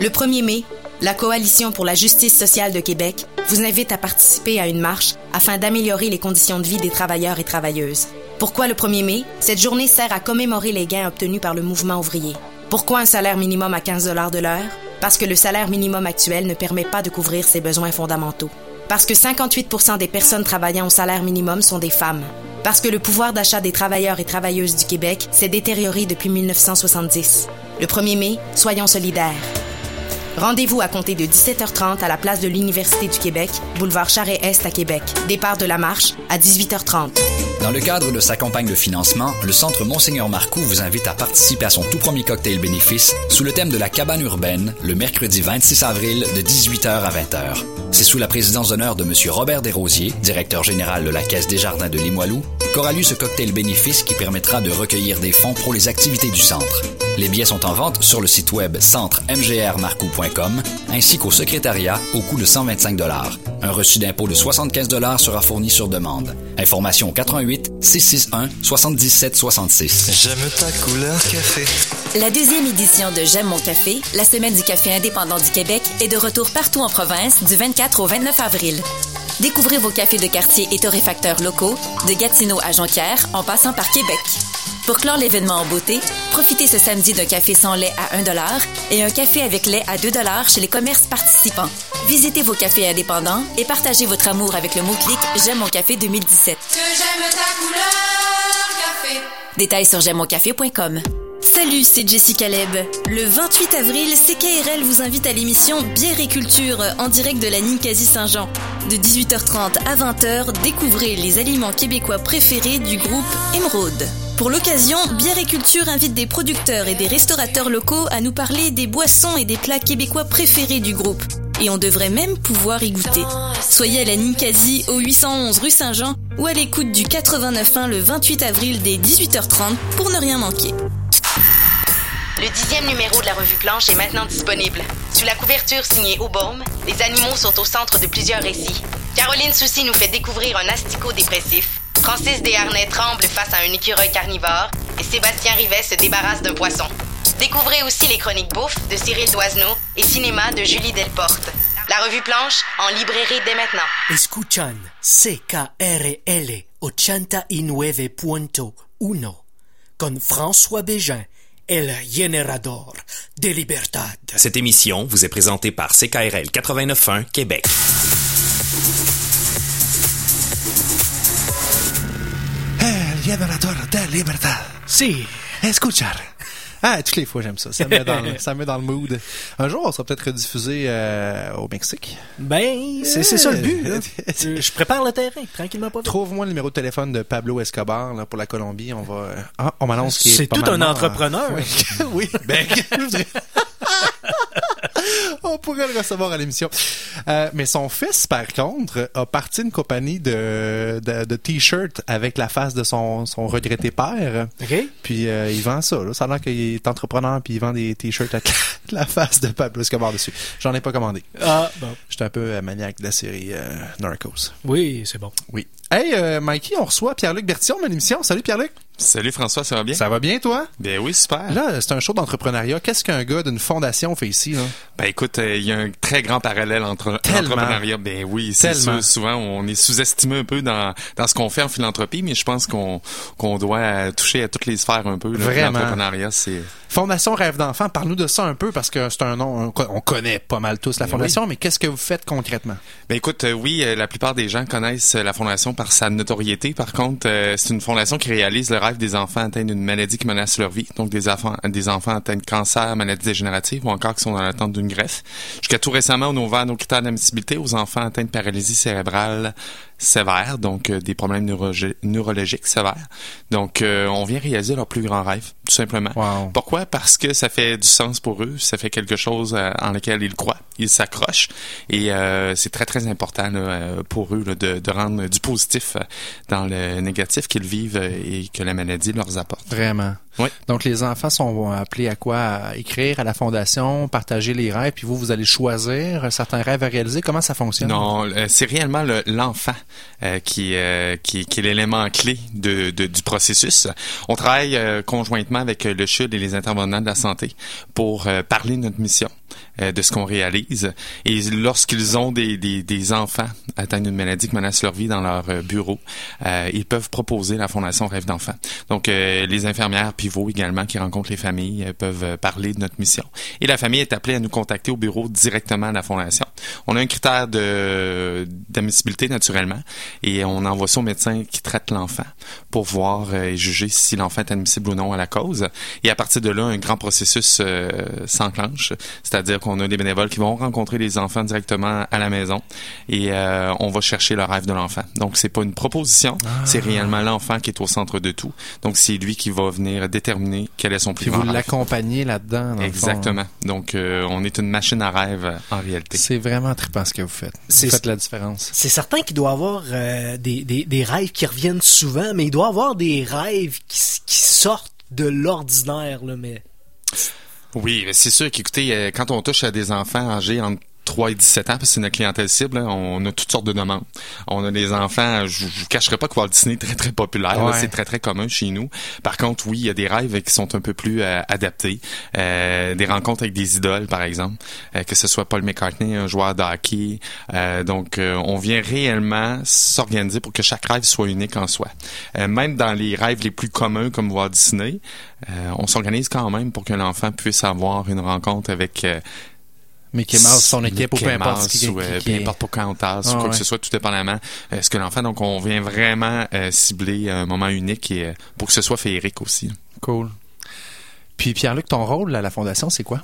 Le 1er mai, la Coalition pour la justice sociale de Québec vous invite à participer à une marche afin d'améliorer les conditions de vie des travailleurs et travailleuses. Pourquoi le 1er mai? Cette journée sert à commémorer les gains obtenus par le mouvement ouvrier. Pourquoi un salaire minimum à 15 de l'heure? Parce que le salaire minimum actuel ne permet pas de couvrir ses besoins fondamentaux. Parce que 58% des personnes travaillant au salaire minimum sont des femmes. Parce que le pouvoir d'achat des travailleurs et travailleuses du Québec s'est détérioré depuis 1970. Le 1er mai, soyons solidaires. Rendez-vous à compter de 17h30 à la place de l'Université du Québec, boulevard Charret-Est à Québec. Départ de la marche à 18h30.
Dans le cadre de sa campagne de financement, le Centre Monseigneur Marcoux vous invite à participer à son tout premier cocktail bénéfice sous le thème de la cabane urbaine le mercredi 26 avril de 18h à 20h. C'est sous la présidence d'honneur de M. Robert Desrosiers, directeur général de la Caisse des Jardins de Limoilou, qu'aura lieu ce cocktail bénéfice qui permettra de recueillir des fonds pour les activités du centre. Les billets sont en vente sur le site web centremgrmarcoux.com ainsi qu'au secrétariat au coût de 125 Un reçu d'impôt de 75 sera fourni sur demande. Information au 88 661 77 66.
J'aime ta couleur café.
La deuxième édition de J'aime mon café, la semaine du café indépendant du Québec, est de retour partout en province du 24 au 29 avril. Découvrez vos cafés de quartier et torréfacteurs locaux, de Gatineau à Jonquière, en passant par Québec. Pour clore l'événement en beauté, profitez ce samedi d'un café sans lait à 1 et un café avec lait à 2 chez les commerces participants. Visitez vos cafés indépendants et partagez votre amour avec le mot-clic J'aime mon café 2017.
Que j'aime ta couleur café.
Détails sur j'aime-mon-café.com.
Salut, c'est Jessie Caleb. Le 28 avril, CKRL vous invite à l'émission Bière et Culture en direct de la Ninkasi Saint-Jean. De 18h30 à 20h, découvrez les aliments québécois préférés du groupe Émeraude. Pour l'occasion, Bière et Culture invite des producteurs et des restaurateurs locaux à nous parler des boissons et des plats québécois préférés du groupe. Et on devrait même pouvoir y goûter. Soyez à la Ninkasi au 811 rue Saint-Jean ou à l'écoute du 89.1 le 28 avril dès 18h30 pour ne rien manquer.
Le dixième numéro de la revue Planche est maintenant disponible. Sous la couverture signée Aubaume, les animaux sont au centre de plusieurs récits. Caroline Soucy nous fait découvrir un asticot dépressif. Francis Desharnais tremble face à un écureuil carnivore et Sébastien Rivet se débarrasse d'un poisson. Découvrez aussi les chroniques bouffe de Cyril Doisneau et cinéma de Julie Delporte. La revue Planche en librairie dès maintenant.
Escuchan CKRL 89.1 con François Bégin El Generador de Libertad.
Cette émission vous est présentée par CKRL 89.1 Québec.
El Generador de Libertad.
Si.
Escuchar. Ah, toutes les fois, j'aime ça. Ça me, met dans le, [LAUGHS] ça met dans le mood. Un jour, on sera peut-être rediffusé euh, au Mexique.
Ben, c'est ça le but. Je prépare le terrain, tranquillement pas
Trouve-moi le numéro de téléphone de Pablo Escobar là, pour la Colombie. On va... Euh, ah, on m'annonce qu'il est
C'est tout un entrepreneur. [LAUGHS]
Oui. [LAUGHS] oui. Ben, [LAUGHS] on pourrait le recevoir à l'émission. Euh, mais son fils, par contre, a parti une compagnie de, de, de t-shirts avec la face de son, son regretté père.
OK.
Puis euh, il vend ça. Là. Ça a l'air qu'il est entrepreneur puis il vend des t-shirts avec [LAUGHS] la face de Pablo Escobar dessus. J'en ai pas commandé.
Ah, bon.
J'étais un peu euh, maniaque de la série euh, Narcos.
Oui, c'est bon.
Oui. Hey, Mikey, on reçoit Pierre-Luc Bertillon dans l'émission. Salut Pierre-Luc.
Salut François, ça va bien?
Ça va bien, toi?
Ben oui, super.
Là, c'est un show d'entrepreneuriat. Qu'est-ce qu'un gars d'une fondation fait ici, là?
Ben écoute, il y a un très grand parallèle entre l'entrepreneuriat. Ben oui, c'est sûr. Souvent, on est sous-estimé un peu dans, dans ce qu'on fait en philanthropie, mais je pense qu'on qu'on doit toucher à toutes les sphères un peu.
Vraiment.
L'entrepreneuriat, c'est...
Fondation Rêve d'enfant, parle-nous de ça un peu parce que c'est un nom, on connaît pas mal tous la fondation, mais qu'est-ce que vous faites concrètement?
Ben écoute, oui, la plupart des gens connaissent la fondation par sa notoriété. Par contre, c'est une fondation qui réalise le rêve des enfants atteints d'une maladie qui menace leur vie, donc des enfants, des enfants atteints de cancer, maladies dégénératives ou encore qui sont dans l'attente d'une greffe. Jusqu'à tout récemment, on a ouvert nos critères d'admissibilité aux enfants atteints de paralysie cérébrale sévères, donc euh, des problèmes neurologiques sévères. Donc, euh, on vient réaliser leur plus grand rêve, tout simplement. Pourquoi? Parce que ça fait du sens pour eux, ça fait quelque chose euh, en lequel ils croient, ils s'accrochent, et c'est très, très important pour eux de, de, rendre du positif dans le négatif qu'ils vivent et que la maladie leur apporte.
Vraiment.
Oui.
Donc, les enfants sont appelés à quoi? À écrire à la fondation, partager les rêves, puis vous, vous allez choisir certains rêves à réaliser. Comment ça fonctionne?
Non, euh, c'est réellement le- l'enfant euh, qui, euh, qui, qui est l'élément clé de, de- du processus. On travaille euh, conjointement avec le CHUD et les intervenants de la santé pour euh, parler de notre mission, euh, de ce qu'on réalise. Et lorsqu'ils ont des, des, des enfants atteints d'une maladie qui menace leur vie dans leur euh, bureau, euh, ils peuvent proposer la Fondation Rêve d'enfant. Donc, euh, les infirmières pivots également qui rencontrent les familles euh, peuvent euh, parler de notre mission. Et la famille est appelée à nous contacter au bureau directement à la Fondation. On a un critère de d'admissibilité naturellement et on envoie ça au médecin qui traite l'enfant pour voir et juger si l'enfant est admissible ou non à la cause. Et à partir de là, un grand processus s'enclenche, c'est-à-dire qu'on a des bénévoles qui vont rencontrer les enfants directement à la maison et euh, on va chercher le rêve de l'enfant. Donc c'est pas une proposition, c'est réellement l'enfant qui est au centre de tout. Donc c'est lui qui va venir déterminer quel est son plus
vous
grand rêve.
l'accompagnez là-dedans.
Exactement. Donc euh, on est une machine à rêve en réalité.
C'est vraiment trippant ce que vous faites.
C'est-
Vous faites la différence.
C'est certain qu'il doit y avoir euh, des, des, des rêves qui reviennent souvent, mais il doit y avoir des rêves qui sortent de l'ordinaire, là, mais...
Oui, c'est sûr qu'écoutez, euh, quand on touche à des enfants âgés entre 3 et 17 ans, parce que c'est notre clientèle cible, hein, on a toutes sortes de demandes. On a des enfants, je vous cacherai pas que Walt Disney est très très populaire,
Ouais.
c'est très très commun chez nous. Par contre, oui, il y a des rêves qui sont un peu plus euh, adaptés. Euh, des rencontres avec des idoles, par exemple, euh, que ce soit Paul McCartney, un joueur de hockey. Euh, donc, on vient réellement s'organiser pour que chaque rêve soit unique en soi. Même dans les rêves les plus communs comme Walt Disney, on s'organise quand même pour que l'enfant puisse avoir une rencontre avec
Mickey Mouse, son équipe ou peu importe
Mouse,
qui,
ou,
qui- qui-
peu importe pour quand
Ah,
ou quoi
ouais.
que ce soit, tout dépendamment euh, ce que l'enfant. Donc, on vient vraiment euh, cibler un moment unique et euh, pour que ce soit féerique aussi.
Cool. Puis Pierre-Luc, ton rôle à la Fondation, c'est quoi?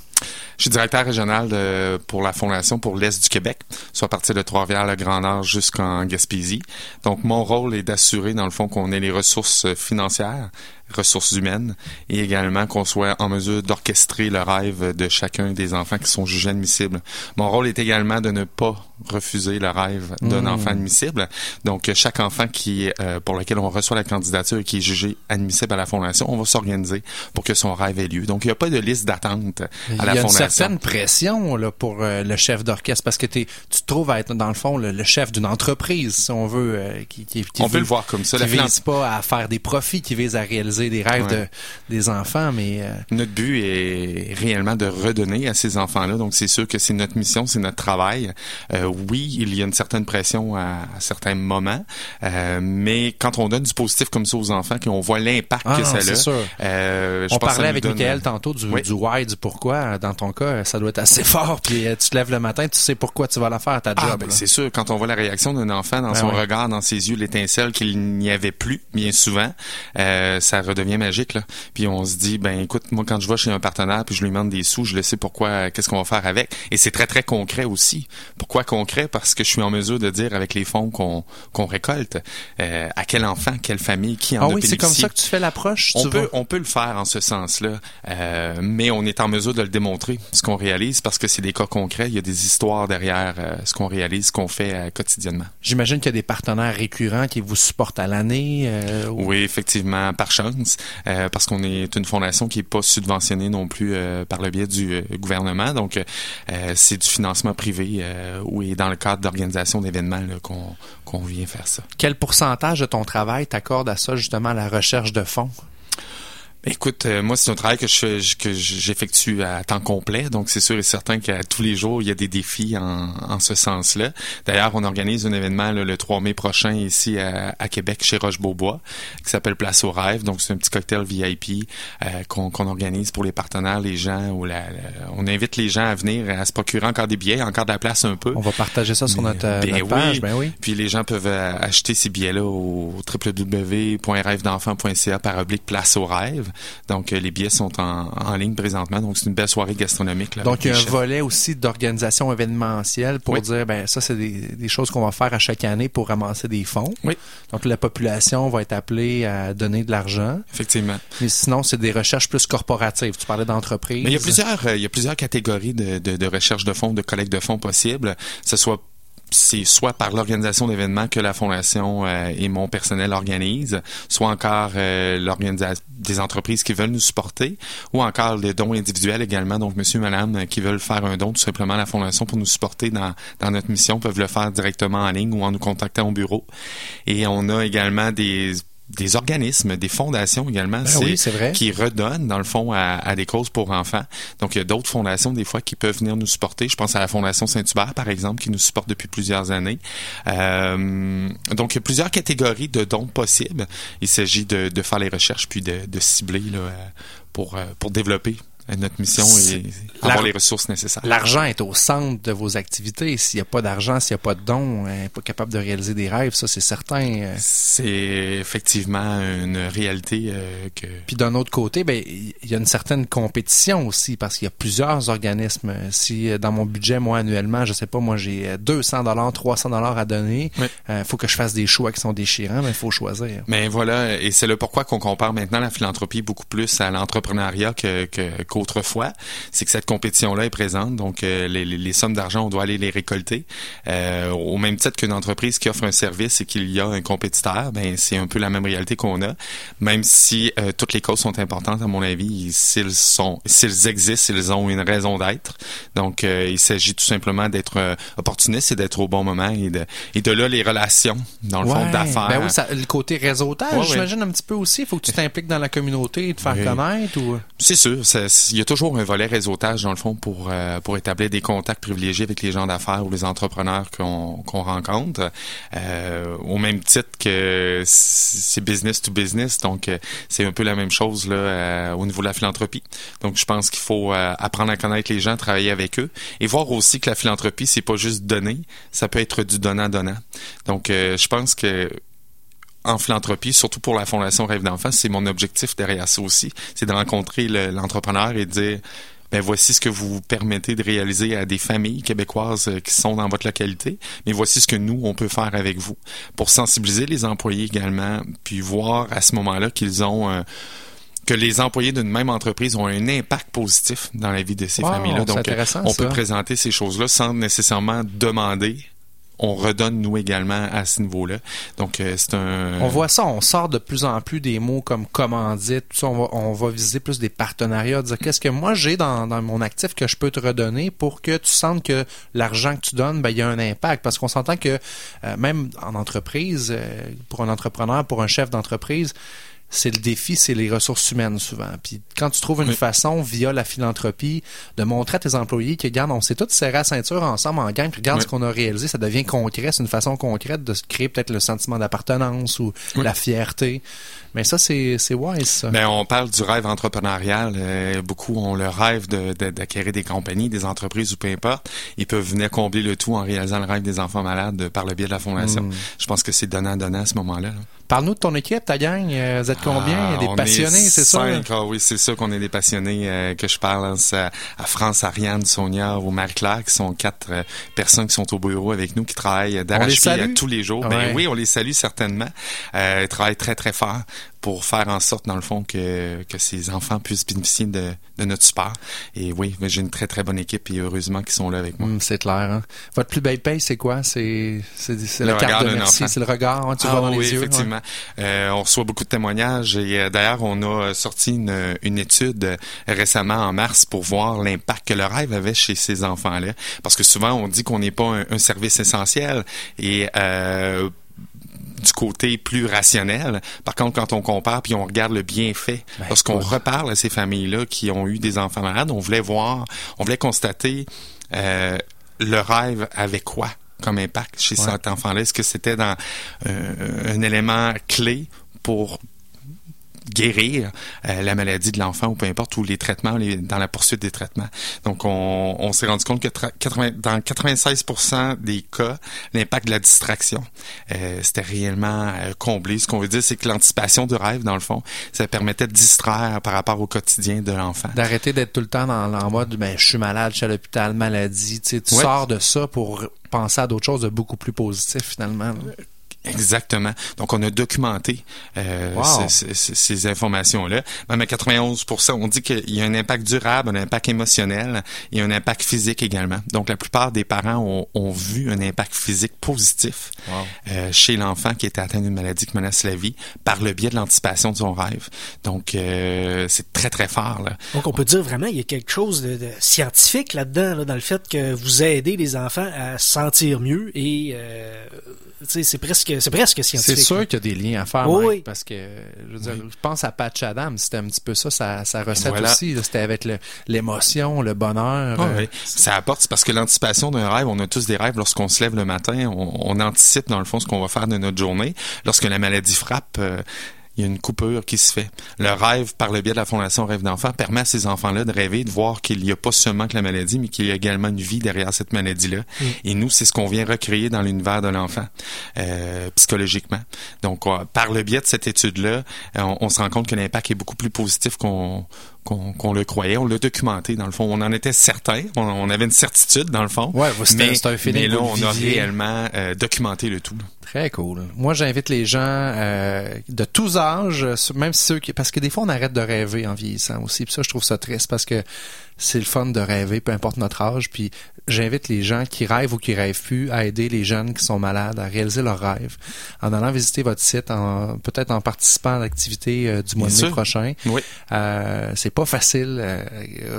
Je suis directeur régional de- pour la Fondation pour l'Est du Québec, soit à partir de Trois-Rivières, le Grand Nord jusqu'en Gaspésie. Donc, mon rôle est d'assurer, dans le fond, qu'on ait les ressources financières, ressources humaines, et également qu'on soit en mesure d'orchestrer le rêve de chacun des enfants qui sont jugés admissibles. Mon rôle est également de ne pas refuser le rêve d'un
Mmh.
enfant admissible. Donc, chaque enfant qui, euh, pour lequel on reçoit la candidature et qui est jugé admissible à la Fondation, on va s'organiser pour que son rêve ait lieu. Donc, il n'y a pas de liste d'attente
Il y
à la
a une
Fondation.
certaine pression là, pour euh, le chef d'orchestre parce que tu te trouves à être, dans le fond, le, le chef d'une entreprise, si on veut. euh, qui, qui, qui
On peut
veut-
le voir comme ça.
Qui
La
vise pas à faire des profits, qui vise à réaliser des rêves
Ouais.
de, des enfants, mais... euh,
Notre but est réellement de redonner à ces enfants-là. Donc, c'est sûr que c'est notre mission, c'est notre travail. Euh, oui, il y a une certaine pression à, à certains moments, euh, mais quand on donne du positif comme ça aux enfants, qu'on voit l'impact
Ah
que ça a,
sûr.
je
on parlait avec
donne-
Michael tantôt du,
Oui.
du why, du pourquoi. Dans ton cas, ça doit être assez [LAUGHS] fort. Puis tu te lèves le matin, tu sais pourquoi tu vas la faire, ta
Ah,
job.
ben, c'est sûr, quand on voit la réaction d'un enfant dans
Ben
son regard, dans ses yeux, l'étincelle qu'il n'y avait plus, bien souvent, ça redevient magique. Là. Puis on se dit, ben écoute, moi quand je vais chez un partenaire puis je lui demande des sous, je le sais pourquoi, euh, qu'est-ce qu'on va faire avec. Et c'est très très concret aussi. Pourquoi concret? Parce que je suis en mesure de dire avec les fonds qu'on qu'on récolte, euh, à quel enfant, quelle famille, qui en
Ah oui, c'est comme ça que tu fais l'approche.
On
tu
peut, on peut le faire en ce sens-là, euh, mais on est en mesure de le démontrer, ce qu'on réalise, parce que c'est des cas concrets, il y a des histoires derrière euh, ce qu'on réalise, ce qu'on fait quotidiennement.
J'imagine qu'il y a des partenaires récurrents qui vous supportent à l'année. ou-
Oui, effectivement, par chance, euh, parce qu'on est une fondation qui est pas subventionnée non plus euh, par le biais du euh, gouvernement, donc c'est du financement privé ou est dans le cadre d'organisation d'événements qu'on vient faire ça.
Quel pourcentage de ton travail t'accorde à ça, justement, à la recherche de fonds?
Écoute, euh, moi, c'est un travail que je fais- que j'effectue à temps complet, donc c'est sûr et certain qu'à tous les jours, il y a des défis en, en ce sens-là. D'ailleurs, on organise un événement là, le 3 mai prochain ici à, à Québec, chez Roche-Beaubois, qui s'appelle Place au rêve. Donc, c'est un petit cocktail VIP euh, qu'on organise pour les partenaires, les gens. Ou la, la- on invite les gens à venir, à se procurer encore des billets, encore de la place un peu.
On va partager ça sur notre, euh,
Ben
notre page.
oui.
Ben oui.
Puis les gens peuvent euh, acheter ces billets-là au www.rêvedenfant.ca par oblique place au rêve. Donc euh, les billets sont en, en ligne présentement. Donc c'est une belle soirée gastronomique. Là,
Donc, il y a un
chefs.
volet aussi d'organisation événementielle pour
Oui.
dire, ben ça, c'est des, des choses qu'on va faire à chaque année pour ramasser des fonds.
Oui.
Donc, la population va être appelée à donner de l'argent.
Effectivement.
Mais sinon, c'est des recherches plus corporatives. Tu parlais d'entreprise.
Mais il y a plusieurs, euh, il y a plusieurs catégories de, de, de recherche de fonds, de collecte de fonds possibles. Que ce soit c'est soit par l'organisation d'événements que la fondation euh, et mon personnel organisent, soit encore euh, l'organisation des entreprises qui veulent nous supporter, ou encore les dons individuels également. Donc, monsieur, madame, euh, qui veulent faire un don tout simplement à la fondation pour nous supporter dans, dans notre mission, peuvent le faire directement en ligne ou en nous contactant au bureau. Et on a également des des organismes, des fondations également,
ben c'est
qui redonnent dans le fond à, des causes pour enfants. Donc il y a d'autres fondations des fois qui peuvent venir nous supporter. Je pense à la Fondation Saint-Hubert par exemple qui nous supporte depuis plusieurs années. Euh, donc il y a plusieurs catégories de dons possibles. Il s'agit de, de, faire les recherches puis de, de cibler là, pour euh, pour développer notre mission est avoir les ressources nécessaires.
L'argent est au centre de vos activités. S'il n'y a pas d'argent, s'il n'y a pas de dons, hein, pas capable de réaliser des rêves, ça c'est certain. Euh.
C'est effectivement une réalité euh, que.
Puis d'un autre côté, ben il y a une certaine compétition aussi parce qu'il y a plusieurs organismes. Si euh, dans mon budget moi annuellement, je sais pas, moi j'ai 200 dollars, 300 dollars à donner, il faut que je fasse des choix qui sont déchirants, mais il faut choisir.
Mais voilà, et c'est le pourquoi qu'on compare maintenant la philanthropie beaucoup plus à l'entrepreneuriat que, que autrefois, c'est que cette compétition-là est présente. Donc, euh, les, les, sommes d'argent, on doit aller les récolter. Euh, au même titre qu'une entreprise qui offre un service et qu'il y a un compétiteur, ben c'est un peu la même réalité qu'on a. Même si euh, toutes les causes sont importantes, à mon avis, s'ils sont, s'ils existent, ils ont une raison d'être. Donc, il s'agit tout simplement d'être opportuniste et d'être au bon moment et de, et de là les relations, dans le fond, d'affaires.
Ben oui, ça, le côté réseautage, j'imagine un petit peu aussi. Il faut que tu t'impliques dans la communauté et te faire connaître ou.
C'est sûr. Il y a toujours un volet réseautage, dans le fond, pour, euh, pour établir des contacts privilégiés avec les gens d'affaires ou les entrepreneurs qu'on qu'on rencontre. Euh, au même titre que c'est business to business, donc euh, c'est un peu la même chose là euh, au niveau de la philanthropie. Donc je pense qu'il faut apprendre à connaître les gens, travailler avec eux et voir aussi que la philanthropie, c'est pas juste donner, ça peut être du donnant-donnant. Donc je pense que en philanthropie, surtout pour la Fondation Rêve d'enfants, c'est mon objectif derrière ça aussi, c'est de rencontrer l'entrepreneur et de dire ben voici ce que vous permettez de réaliser à des familles québécoises euh, qui sont dans votre localité, mais voici ce que nous on peut faire avec vous pour sensibiliser les employés également, puis voir à ce moment-là qu'ils ont euh, que les employés d'une même entreprise ont un impact positif dans la vie de ces familles-là.
Donc,
on peut présenter ces choses-là sans nécessairement demander on redonne nous également à ce niveau-là. Donc euh, c'est un.
On voit ça, on sort de plus en plus des mots comme commandite, tout ça, on va, on va viser plus des partenariats, dire qu'est-ce que moi j'ai dans, mon actif que je peux te redonner pour que tu sentes que l'argent que tu donnes, ben il y a un impact. Parce qu'on s'entend que euh, même en entreprise, euh, pour un entrepreneur, pour un chef d'entreprise, c'est le défi, c'est les ressources humaines souvent. Puis quand tu trouves une façon via la philanthropie de montrer à tes employés que regarde, on s'est tous serré la ceinture ensemble en gang, puis regarde ce qu'on a réalisé, ça devient concret, c'est une façon concrète de créer peut-être le sentiment d'appartenance ou la fierté. Mais ça, c'est c'est wise. Ça.
Mais on parle du rêve entrepreneurial. Euh, beaucoup ont le rêve d'acquérir de, des compagnies, des entreprises ou peu importe. Ils peuvent venir combler le tout en réalisant le rêve des enfants malades par le biais de la fondation. Hmm. Je pense que c'est donnant-donnant à ce moment-là. là
Parle-nous de ton équipe, ta gang. Euh, vous êtes combien? Ah, des passionnés, c'est ça?
Ah, oui, c'est ça qu'on est des passionnés euh, que je parle hein, à, France, Ariane, Sonia ou Marie-Claire, qui sont quatre euh, personnes qui sont au bureau avec nous, qui travaillent d'arrache-pied tous les jours. Ben oui, on les salue certainement. ils travaillent très, très fort pour faire en sorte, dans le fond, que, que ces enfants puissent bénéficier de, de notre support. Et oui, j'ai une très, très bonne équipe et heureusement qu'ils sont là avec moi.
Hum, c'est clair. Hein? Votre plus belle paye, c'est quoi? C'est, le carte de merci, c'est le regard, hein, tu vois dans
ah
les
yeux. effectivement. Euh, on reçoit beaucoup de témoignages et euh, d'ailleurs, on a sorti une, une étude euh, récemment en mars pour voir l'impact que le rêve avait chez ces enfants-là. Parce que souvent, on dit qu'on n'est pas un, un, service essentiel et euh, du côté plus rationnel. Par contre, quand on compare puis on regarde le bienfait, ben, lorsqu'on reparle à ces familles-là qui ont eu des enfants malades, on voulait voir, on voulait constater euh, le rêve avec quoi comme impact chez cet enfant-là? Est-ce que c'était dans euh, un élément clé pour guérir euh, la maladie de l'enfant ou peu importe, ou les traitements, les, dans la poursuite des traitements. Donc, on, on s'est rendu compte que 80, dans 96% des cas, l'impact de la distraction, euh, c'était réellement euh, comblé. Ce qu'on veut dire, c'est que l'anticipation du rêve, dans le fond, ça permettait de distraire par rapport au quotidien de l'enfant.
D'arrêter d'être tout le temps dans, le mode, ben, je suis malade, je suis à l'hôpital, maladie. Tu, sais, tu sors de ça pour penser à d'autres choses de beaucoup plus positif, finalement.
Exactement. Donc, on a documenté euh,
Wow.
ces, ces- ces informations-là. Même à 91 on dit qu'il y a un impact durable, un impact émotionnel et un impact physique également. Donc, la plupart des parents ont, ont vu un impact physique positif euh, chez l'enfant qui était atteint d'une maladie qui menace la vie par le biais de l'anticipation de son rêve. Donc, euh, c'est très, très fort. Là.
Donc, on peut dire vraiment, il y a quelque chose de, de scientifique là-dedans, là, dans le fait que vous aidez les enfants à se sentir mieux et, c'est presque, c'est presque scientifique.
C'est sûr qu'il y a des liens à faire,
Oui,
Mike,
oui.
parce que je, veux dire, je pense à Patch Adams, c'était un petit peu ça, sa, sa recette
Voilà.
aussi. là. C'était avec le- l'émotion, le, bonheur.
Ah
euh,
oui. Ça apporte, c'est parce que l'anticipation d'un rêve, on a tous des rêves lorsqu'on se lève le matin, on, on anticipe dans le fond ce qu'on va faire de notre journée. Lorsque la maladie frappe, euh, il y a une coupure qui se fait. Le rêve, par le biais de la Fondation Rêve d'enfant, permet à ces enfants-là de rêver, de voir qu'il n'y a pas seulement que la maladie, mais qu'il y a également une vie derrière cette maladie-là.
Mm.
Et nous, c'est ce qu'on vient recréer dans l'univers de l'enfant, euh, psychologiquement. Donc, euh, par le biais de cette étude-là, euh, on, on se rend compte que l'impact est beaucoup plus positif qu'on qu'on le croyait. On l'a documenté, dans le fond. On en était certain. On, on avait une certitude, dans le fond.
Ouais,
mais,
un
mais là, on a réellement euh, documenté le tout.
Très cool. Moi, j'invite les gens euh, de tous âges, même ceux qui... Parce que des fois, on arrête de rêver en vieillissant aussi. Puis ça, je trouve ça triste parce que c'est le fun de rêver, peu importe notre âge. Puis j'invite les gens qui rêvent ou qui rêvent plus à aider les jeunes qui sont malades à réaliser leurs rêves en allant visiter votre site, en peut-être en participant à l'activité euh, du mois
Bien
de mai
sûr.
prochain.
Oui.
Euh, c'est pas facile. Euh,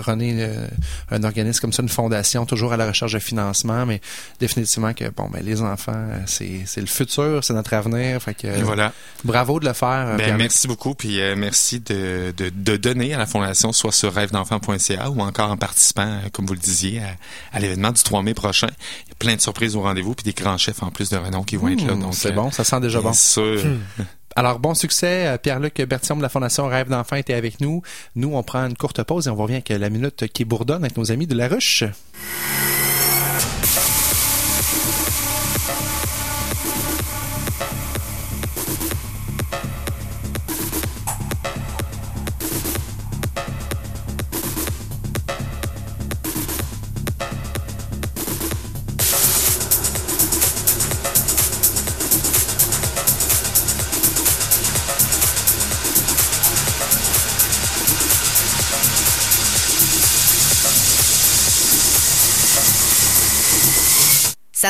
euh, un organisme comme ça, une fondation, toujours à la recherche de financement, mais définitivement que bon, ben les enfants, euh, c'est c'est le futur, c'est notre avenir. Fait que
Et voilà.
bravo de le faire.
Ben, merci beaucoup, puis euh, merci de, de, de donner à la Fondation, soit sur rêvedenfant.ca ou encore en participant, euh, comme vous le disiez, à, à l'événement du 3 mai prochain. Il y a plein de surprises au rendez-vous, puis des grands chefs en plus de renom qui vont être là.
Mmh,
Donc,
c'est
euh,
bon, ça sent déjà
bien
bon.
sûr.
Alors, bon succès. Euh, Pierre-Luc Bertillon de la Fondation Rêve d'enfant était avec nous. Nous, on prend une courte pause et on revient avec la minute qui bourdonne avec nos amis de La Ruche.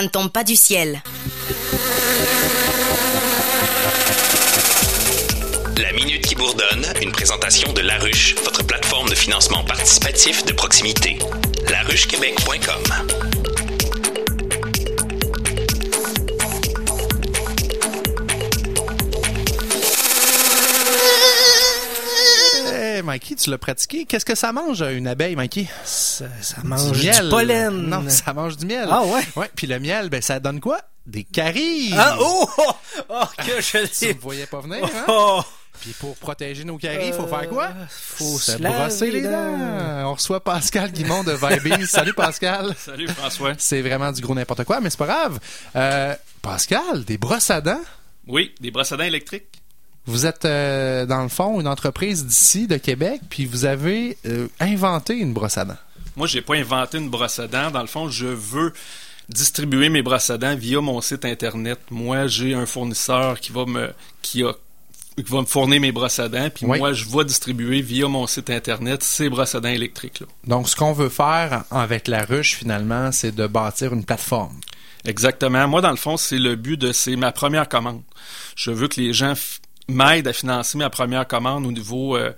Ne tombe pas du ciel.
La Minute qui bourdonne, une présentation de La Ruche, votre plateforme de financement participatif de proximité. laruchequebec.com.
Hey, Mikey, tu l'as pratiqué? Qu'est-ce que ça mange, une abeille, Mikey?
Ça, ça mange du, pollen.
Non, ça mange du miel.
Ah ouais?
Ouais, puis le miel, ben ça donne quoi? Des caries.
Ah, oh, oh, oh, que je [LAUGHS]
Tu
l'ai.
me voyais pas venir, hein?
Oh,
Puis pour protéger nos caries, il faut faire quoi?
faut
Se brosser les dents. On reçoit Pascal Guimond de Vibes. [LAUGHS] Salut Pascal.
Salut François.
C'est vraiment du gros n'importe quoi, mais c'est pas grave. Euh, Pascal, des brosses à dents?
Oui, des brosses à dents électriques.
Vous êtes, euh, dans le fond, une entreprise d'ici, de Québec, puis vous avez euh, inventé une brosse à dents.
Moi, j'ai pas inventé une brosse à dents. Dans le fond, je veux distribuer mes brosses à dents via mon site internet. Moi, j'ai un fournisseur qui va me qui a qui va me fournir mes brosses à dents, puis
Oui.
moi, je vais distribuer via mon site internet ces brosses à dents électriques là.
Donc, ce qu'on veut faire avec la ruche, finalement, c'est de bâtir une plateforme.
Exactement. Moi, dans le fond, c'est le but de c'est ma première commande. Je veux que les gens m'aident à financer ma première commande au niveau euh,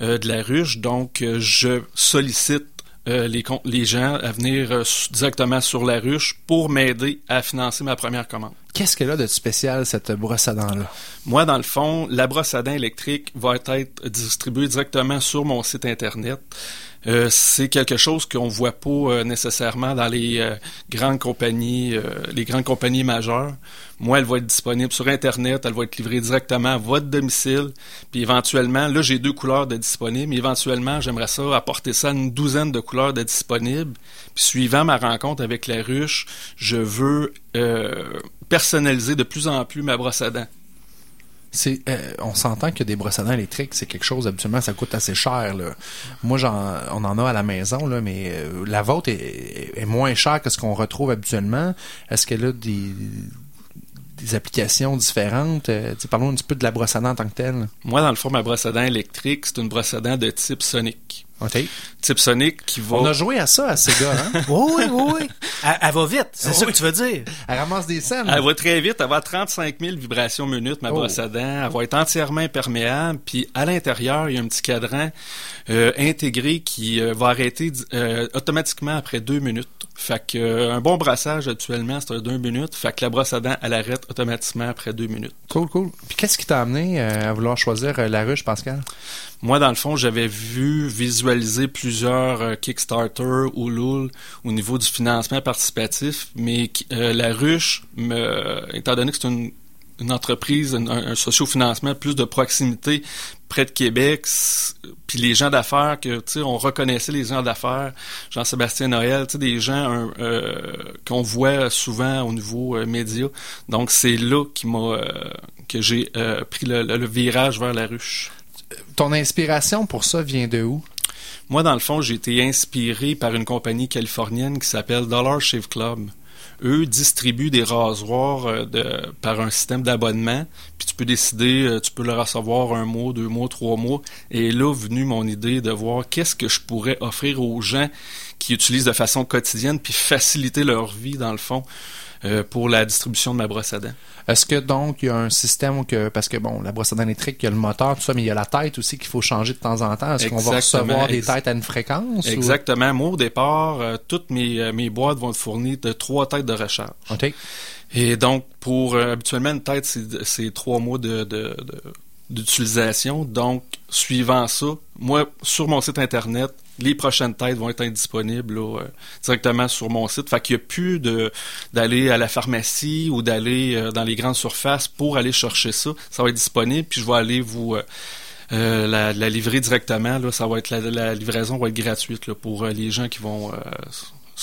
euh, de la ruche. Donc, euh, je sollicite euh, les, gens à venir euh, directement sur la ruche pour m'aider à financer ma première commande.
Qu'est-ce qu'elle a de spécial, cette brosse à dents-là?
Moi, dans le fond, la brosse à dents électrique va être distribuée directement sur mon site Internet. Euh, c'est quelque chose qu'on voit pas euh, nécessairement dans les euh, grandes compagnies, les grandes compagnies majeures. Moi, elle va être disponible sur Internet, elle va être livrée directement à votre domicile. Puis éventuellement, là, j'ai deux couleurs de disponibles. Éventuellement, j'aimerais ça apporter ça à une douzaine de couleurs de disponibles. Puis suivant ma rencontre avec la ruche, je veux personnaliser de plus en plus ma brosse à dents.
Euh, on s'entend que des brosses dents électriques, c'est quelque chose, habituellement, ça coûte assez cher. Moi, j'en, on en a à la maison, mais euh, la vôtre est, moins chère que ce qu'on retrouve habituellement. Est-ce qu'elle a des, applications différentes? Euh, parlons un petit peu de la brosse à dents en tant que telle.
Moi, dans le fond, ma brosse à dents électrique, c'est une brosse dents de type Sonic. Type Sonic qui va...
On a joué à ça à Sega, hein? [LAUGHS]
oui, oui, oui. [LAUGHS] Elle, va vite, c'est ça que tu veux dire.
Elle ramasse des scènes.
Elle va très vite. Elle va à 35 000 vibrations minutes, ma oh. brosse à dents. Elle va être entièrement imperméable. Puis à l'intérieur, il y a un petit cadran euh, intégré qui euh, va arrêter euh, automatiquement après deux minutes. Fait que un bon brassage actuellement, c'est deux minutes. Fait que la brosse à dents, elle arrête automatiquement après deux minutes.
Cool, cool. Puis qu'est-ce qui t'a amené à vouloir choisir la ruche, Pascal?
Moi, dans le fond, j'avais vu visualiser plusieurs Kickstarter ou Lul au niveau du financement participatif, mais la ruche, me, étant donné que c'est une une entreprise, un, un sociofinancement plus de proximité près de Québec, puis les gens d'affaires que tu sais on reconnaissait les gens d'affaires, Jean-Sébastien Noël, tu sais des gens euh, qu'on voit souvent au niveau euh, média. Donc c'est là qui m'a euh, que j'ai pris le, virage vers la ruche.
Ton inspiration pour ça vient de où?
Moi dans le fond, j'ai été inspiré par une compagnie californienne qui s'appelle Dollar Shave Club eux distribuent des rasoirs euh, de, par un système d'abonnement. Puis tu peux décider, euh, tu peux le recevoir un mois, deux mois, trois mois. Et là, venu mon idée de voir qu'est-ce que je pourrais offrir aux gens qui utilisent de façon quotidienne, puis faciliter leur vie dans le fond. Euh, pour la distribution de ma brosse à dents.
Est-ce que donc il y a un système que parce que bon la brosse à dents électrique il y a le moteur tout ça mais il y a la tête aussi qu'il faut changer de temps en temps. Est-ce qu'on va recevoir des têtes à une fréquence
Exactement. Moi au départ euh, toutes mes euh, mes boîtes vont être fournies de trois têtes de recharge.
OK.
Et donc pour habituellement une tête c'est trois mois de, de, de d'utilisation. Donc, suivant ça, moi, sur mon site Internet, les prochaines têtes vont être indisponibles euh, directement sur mon site. Fait qu'il n'y a plus d'aller à la pharmacie ou d'aller euh, dans les grandes surfaces pour aller chercher ça. Ça va être disponible, puis je vais aller vous euh, la, livrer directement. Là, ça va être la, livraison va être gratuite pour les gens qui vont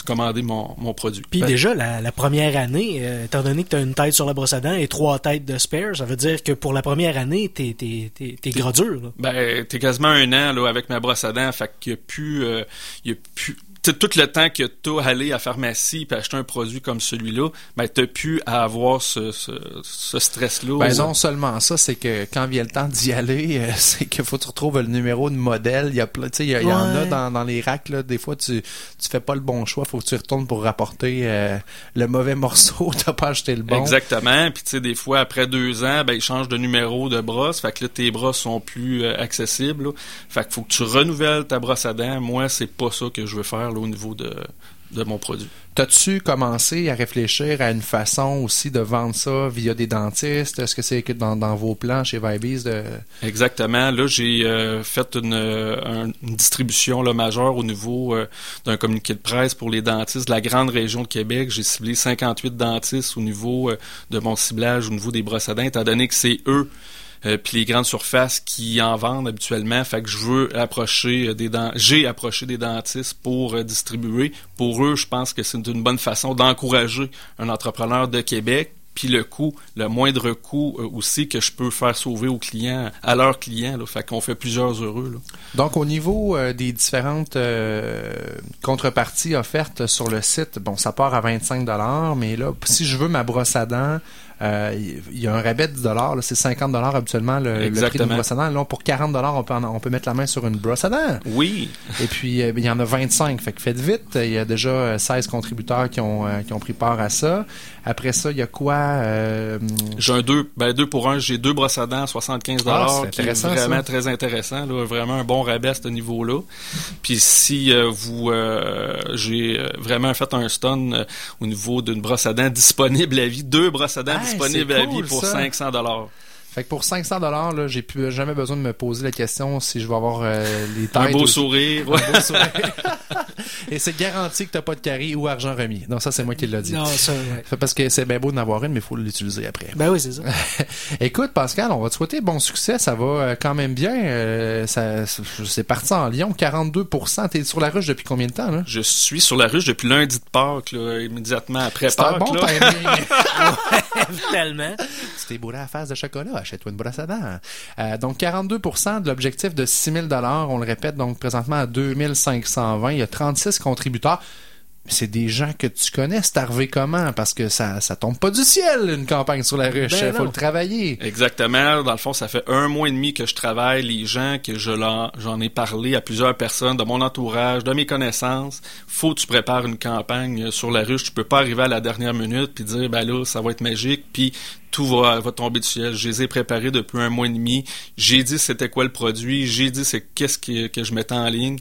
commander mon, mon produit.
Puis ben, déjà, la, première année, euh, étant donné que tu as une tête sur la brosse à dents et trois têtes de spare, ça veut dire que pour la première année, t'es es, es, gros dur. Là.
Ben, t'es quasiment un an là, avec ma brosse à dents, fait qu'il n'y a plus... Euh, y a plus tout le temps que tu as allé à la pharmacie et acheter un produit comme celui-là, ben, tu pu avoir ce, ce, stress-là.
Ben, non seulement ça, c'est que quand vient le temps d'y aller, euh, [LAUGHS] c'est qu'il faut que tu retrouves le numéro de modèle. Il y, a, il y, en a dans, dans les racks. Là, des fois, tu tu fais pas le bon choix. faut que tu retournes pour rapporter euh, le mauvais [LAUGHS] morceau. tu pas acheté le bon.
Exactement. Puis, tu sais, des fois, après deux ans, ben, ils changent de numéro de brosse. Fait que là, tes brosses sont plus euh, accessibles. Fait que faut que tu renouvelles ta brosse à dents. Moi, c'est pas ça que je veux faire au niveau de, de mon produit.
T'as-tu commencé à réfléchir à une façon aussi de vendre ça via des dentistes? Est-ce que c'est dans, dans vos plans chez Vibes? De...
Exactement. Là, j'ai euh, fait une, distribution là, majeure au niveau euh, d'un communiqué de presse pour les dentistes de la grande région de Québec. J'ai ciblé 58 dentistes au niveau euh, de mon ciblage, au niveau des brosses à dents, étant donné que c'est eux euh, puis les grandes surfaces qui en vendent habituellement. Fait que je veux approcher euh, des dents, j'ai approché des dentistes pour euh, distribuer. Pour eux, je pense que c'est une bonne façon d'encourager un entrepreneur de Québec puis le coût, le moindre coût aussi que je peux faire sauver aux clients, à leurs clients. Fait qu'on fait plusieurs heureux.
Donc, au niveau des différentes contreparties offertes sur le site, bon, ça part à 25 mais là, si je veux ma brosse à dents, il y a un rabais de 10 c'est 50 habituellement le, prix d'une brosse à dents. Là, pour 40 on peut, on peut mettre la main sur une brosse à dents.
Oui.
Et puis, euh, il y en a 25. Fait que faites vite. Il y a déjà 16 euh, contributeurs qui ont, qui ont pris part à ça. Après ça, il y a quoi?
J'ai un 2 ben, deux pour un. J'ai deux brosses à dents à 75 ah, qui est vraiment très intéressant. Là, vraiment un bon rabais à ce niveau-là. Puis si vous... j'ai vraiment fait un stun au niveau d'une brosse à dents disponible à vie. Deux brosses à dents disponible à vie pour 500 dollars.
Fait que pour 500 dollars, là, j'ai plus jamais besoin de me poser la question si je vais avoir euh, les têtes.
Un beau sourire. Un beau sourire. [LAUGHS]
Et c'est garanti que t'as pas de carré ou argent remis. Non, ça c'est moi qui l'ai dit.
Non, ça.
Parce que c'est bien beau d'en avoir une, mais il faut l'utiliser après.
Ben oui, c'est ça. [LAUGHS]
Écoute, Pascal, on va te souhaiter bon succès. Ça va euh, quand même bien. Euh, ça, c'est parti en Lyon, 42% T'es sur la ruche depuis combien de temps là?
Je suis sur la ruche depuis lundi de Pâques, là, immédiatement après Pâques.
C'est un bon
timing. [LAUGHS] tellement.
C'était beau la face de chocolat achète-toi une brosse à dents. Euh, donc, 42% de l'objectif de 6 000 on le répète, donc présentement à 2 520. Il y a 36 contributeurs. C'est des gens que tu connais. C'est arrivé comment? Parce que ça, ça tombe pas du ciel, une campagne sur la ruche.
Ben
faut le travailler.
Exactement. Dans le fond, ça fait un mois et demi que je travaille. Les gens que je l'en- j'en ai parlé à plusieurs personnes de mon entourage, de mes connaissances. Faut que tu prépares une campagne sur la ruche. Tu peux pas arriver à la dernière minute puis dire ben là ça va être magique puis tout va, va tomber du ciel. Je les ai préparés depuis un mois et demi. J'ai dit c'était quoi le produit. J'ai dit c'est qu'est-ce que, que je mettais en ligne.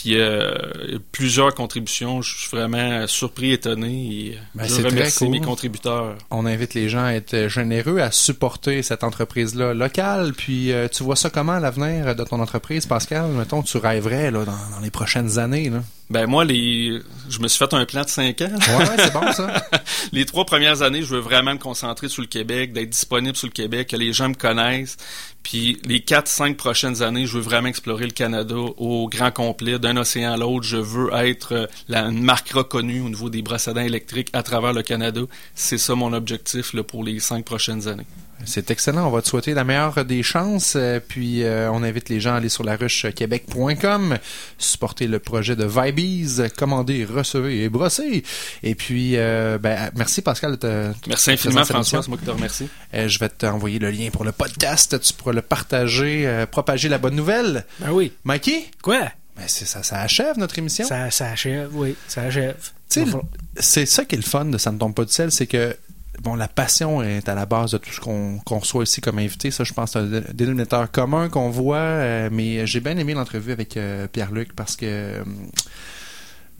Puis euh, plusieurs contributions. Je suis vraiment surpris, étonné. Et
Ben,
je remercie
cool.
mes contributeurs.
On invite les gens à être généreux, à supporter cette entreprise-là locale. Puis, euh, tu vois ça comment à l'avenir de ton entreprise, Pascal? Mettons, tu rêverais là, dans, dans les prochaines années. Là.
Ben moi, les, je me suis fait un plan de 5 ans.
Ouais, c'est bon ça. [LAUGHS]
les trois premières années, je veux vraiment me concentrer sur le Québec, d'être disponible sur le Québec, que les gens me connaissent. Puis les quatre, cinq prochaines années, je veux vraiment explorer le Canada au grand complet, d'un océan à l'autre. Je veux être euh, la, une marque reconnue au niveau des dents électriques à travers le Canada. C'est ça mon objectif là, pour les cinq prochaines années.
C'est excellent. On va te souhaiter la meilleure des chances. Euh, puis, euh, on invite les gens à aller sur la québec.com, supporter le projet de Vibeys, commander, recevez et brosser. Et puis, euh, ben, merci Pascal de te
Merci infiniment, François. C'est moi qui te remercie.
Euh, je vais t'envoyer le lien pour le podcast. Tu pourras le partager, euh, propager la bonne nouvelle.
Ben oui.
Mikey?
Quoi?
Ben c'est ça, ça achève notre émission.
Ça, ça achève, oui, ça achève.
Tu sais, le- c'est ça qui est le fun de Ça ne tombe pas du ciel, c'est que bon, la passion est à la base de tout ce qu'on qu'on reçoit ici comme invité. Ça, je pense, c'est un dé- dénominateur commun qu'on voit. euh, mais j'ai bien aimé l'entrevue avec euh, Pierre-Luc parce que euh,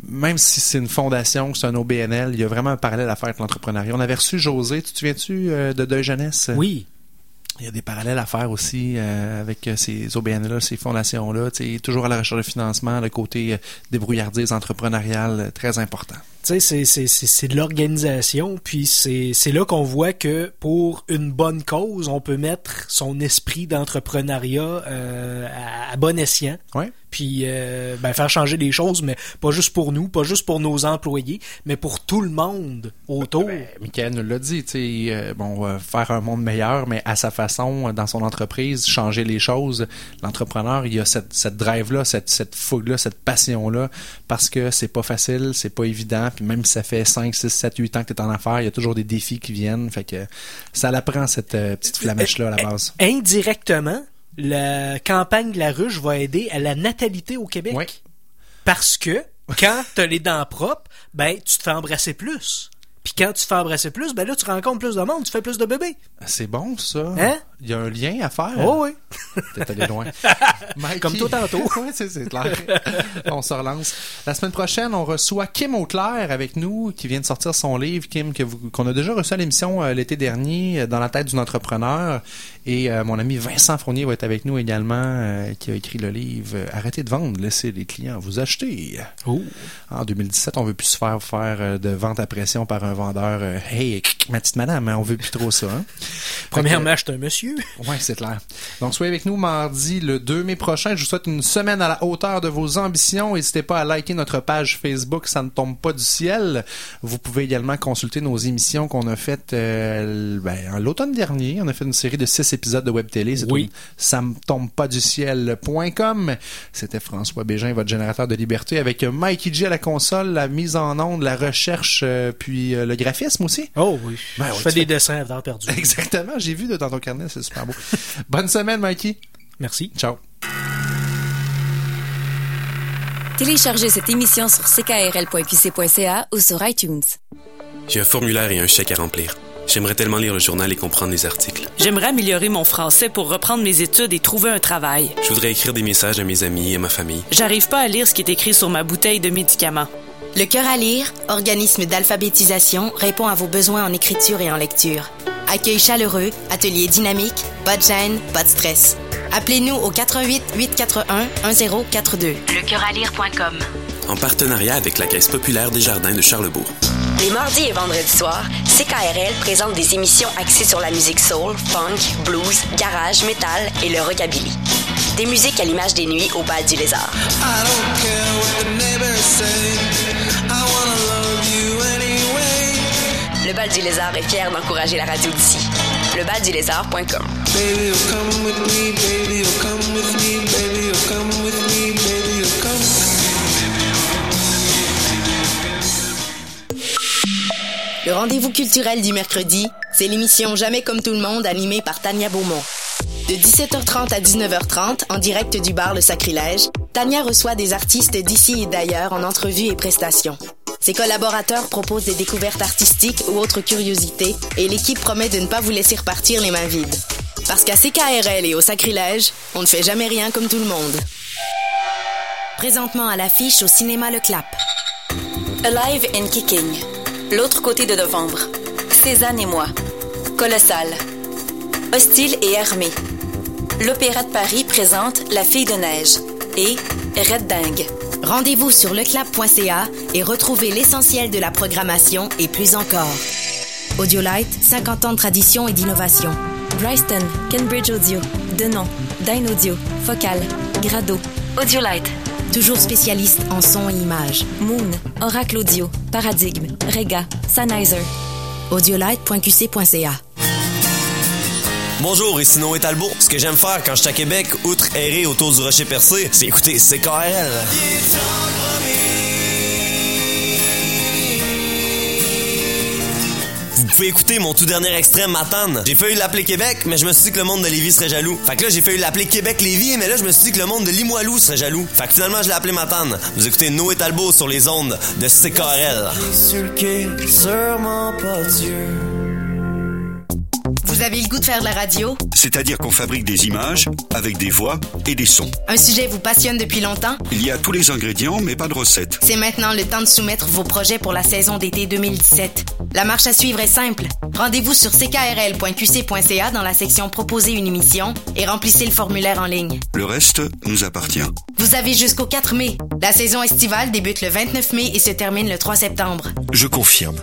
même si c'est une fondation, c'est un OBNL, il y a vraiment un parallèle à faire avec l'entrepreneuriat. On avait reçu José, tu te souviens-tu de Deuil Jeunesse?
Oui.
Il y a des parallèles à faire aussi euh, avec ces OBN-là, ces fondations-là. Toujours à la recherche de financement, le côté débrouillardise entrepreneuriale, euh, très important.
Tu sais, c'est- c'est- c'est c'est de l'organisation, puis c'est c'est là qu'on voit que pour une bonne cause, on peut mettre son esprit d'entrepreneuriat euh, à, à bon escient.
Ouais.
Puis euh, ben, faire changer les choses, mais pas juste pour nous, pas juste pour nos employés, mais pour tout le monde autour.
Ben, Michael nous l'a dit, tu sais, euh, bon, faire un monde meilleur, mais à sa façon, dans son entreprise, changer les choses. L'entrepreneur, il a cette, cette drive-là, cette, cette fougue-là, cette passion-là, parce que c'est pas facile, c'est pas évident, puis même si ça fait 5, 6, 7, 8 ans que tu es en affaires, il y a toujours des défis qui viennent, fait que ça l'apprend cette euh, petite flamèche-là à la base.
Indirectement, la campagne de la ruche va aider à la natalité au Québec. Parce que quand tu as les dents propres, ben tu te fais embrasser plus. Puis quand tu te fais embrasser plus, ben là tu rencontres plus de monde, tu fais plus de bébés.
C'est bon, ça.
Hein?
Il y a un lien à faire.
Oh oui. [LAUGHS]
T'es allé loin. [LAUGHS] Mikey.
Comme toi tantôt. [LAUGHS]
ouais, c'est, clair. on se relance. La semaine prochaine, on reçoit Kim Auclair avec nous, qui vient de sortir son livre, Kim, qu'on a déjà reçu à l'émission euh, l'été dernier, euh, Dans la tête d'un entrepreneur. Et euh, mon ami Vincent Fournier va être avec nous également, euh, qui a écrit le livre Arrêtez de vendre, laissez les clients vous acheter. En 2017, on veut plus se faire faire de vente à pression par un vendeur. hey, ma petite madame, hein, on veut plus trop ça. Hein?
Premièrement, je un monsieur. [LAUGHS]
Oui, c'est clair. Donc, soyez avec nous mardi le 2 mai prochain. Je vous souhaite une semaine à la hauteur de vos ambitions. N'hésitez pas à liker notre page Facebook, ça ne tombe pas du ciel. Vous pouvez également consulter nos émissions qu'on a faites euh, ben, l'automne dernier. On a fait une série de six épisodes de web télé. C'est
Oui.
ça me tombe pas du ciel.com. C'était François Bégin, votre générateur de liberté, avec Mikey G à la console, la mise en onde, la recherche, euh, puis euh, le graphisme aussi.
Oh oui.
Ben
je
ouais,
fais
tu
des
fais-
dessins à temps perdu. [LAUGHS]
Exactement, j'ai vu de- dans ton carnet, c'est super beau. [LAUGHS] Bonne semaine, Mikey.
Merci.
Ciao.
Téléchargez cette émission sur ckrl.qc.ca ou sur iTunes.
J'ai un formulaire et un chèque à remplir. J'aimerais tellement lire le journal et comprendre les articles.
J'aimerais améliorer mon français pour reprendre mes études et trouver un travail.
Je voudrais écrire des messages à mes amis et à ma famille.
J'arrive pas à lire ce qui est écrit sur ma bouteille de médicaments.
Le Cœur à lire, organisme d'alphabétisation, répond à vos besoins en écriture et en lecture. Accueil chaleureux, atelier dynamique, pas de gêne, pas de stress. Appelez-nous au 88 841 1042. Lecoeuralire.com.
En partenariat avec la Caisse populaire des Jardins de Charlebourg.
Les mardis et vendredis soirs, CKRL présente des émissions axées sur la musique soul, funk, blues, garage, métal et le rockabilly. Des musiques à l'image des nuits au bal du lézard. Le bal du lézard est fier d'encourager la radio d'ici. Lebaldulézard.com.
Le rendez-vous culturel du mercredi, c'est l'émission Jamais comme tout le monde animée par Tania Beaumont. De 17h30 à 19h30, en direct du bar Le Sacrilège, Tania reçoit des artistes d'ici et d'ailleurs en entrevue et prestations. Ses collaborateurs proposent des découvertes artistiques ou autres curiosités et l'équipe promet de ne pas vous laisser repartir les mains vides. Parce qu'à CKRL et au Sacrilège, on ne fait jamais rien comme tout le monde. Présentement à l'affiche au cinéma Le Clap.
Alive and Kicking. L'autre côté de novembre. Cézanne et moi. Colossal. Hostile et armé. L'Opéra de Paris présente La fille de neige et Red.
Rendez-vous sur leclap.ca et retrouvez l'essentiel de la programmation et plus encore. Audiolite, 50 ans de tradition et d'innovation.
Bryston, Cambridge Audio, Denon, Dyn Audio, Focal, Grado, Audiolite.
Toujours spécialiste en son et images.
Moon, Oracle Audio, Paradigme, Rega, Sennheiser.
Audiolite.qc.ca
Bonjour, ici Noé Talbot. Ce que j'aime faire quand je suis à Québec, outre errer autour du rocher percé, c'est écouter CKRL. Vous pouvez écouter mon tout dernier extrait Matane. J'ai failli l'appeler Québec, mais je me suis dit que le monde de Lévis serait jaloux. Fait que là, j'ai failli l'appeler Québec-Lévis, mais là, je me suis dit que le monde de Limoilou serait jaloux. Fait que finalement, je l'ai appelé Matane. Vous écoutez Noé Talbot sur les ondes de CKRL.
sûrement pas Dieu. Vous avez le goût de faire de la radio?
C'est-à-dire qu'on fabrique des images avec des voix et des sons.
Un sujet vous passionne depuis longtemps?
Il y a tous les ingrédients, mais pas de recette.
C'est maintenant le temps de soumettre vos projets pour la saison d'été 2017. La marche à suivre est simple. Rendez-vous sur ckrl.qc.ca dans la section Proposer une émission et remplissez le formulaire en ligne.
Le reste nous appartient.
Vous avez jusqu'au 4 mai. La saison estivale débute le 29 mai et se termine le 3 septembre.
Je confirme.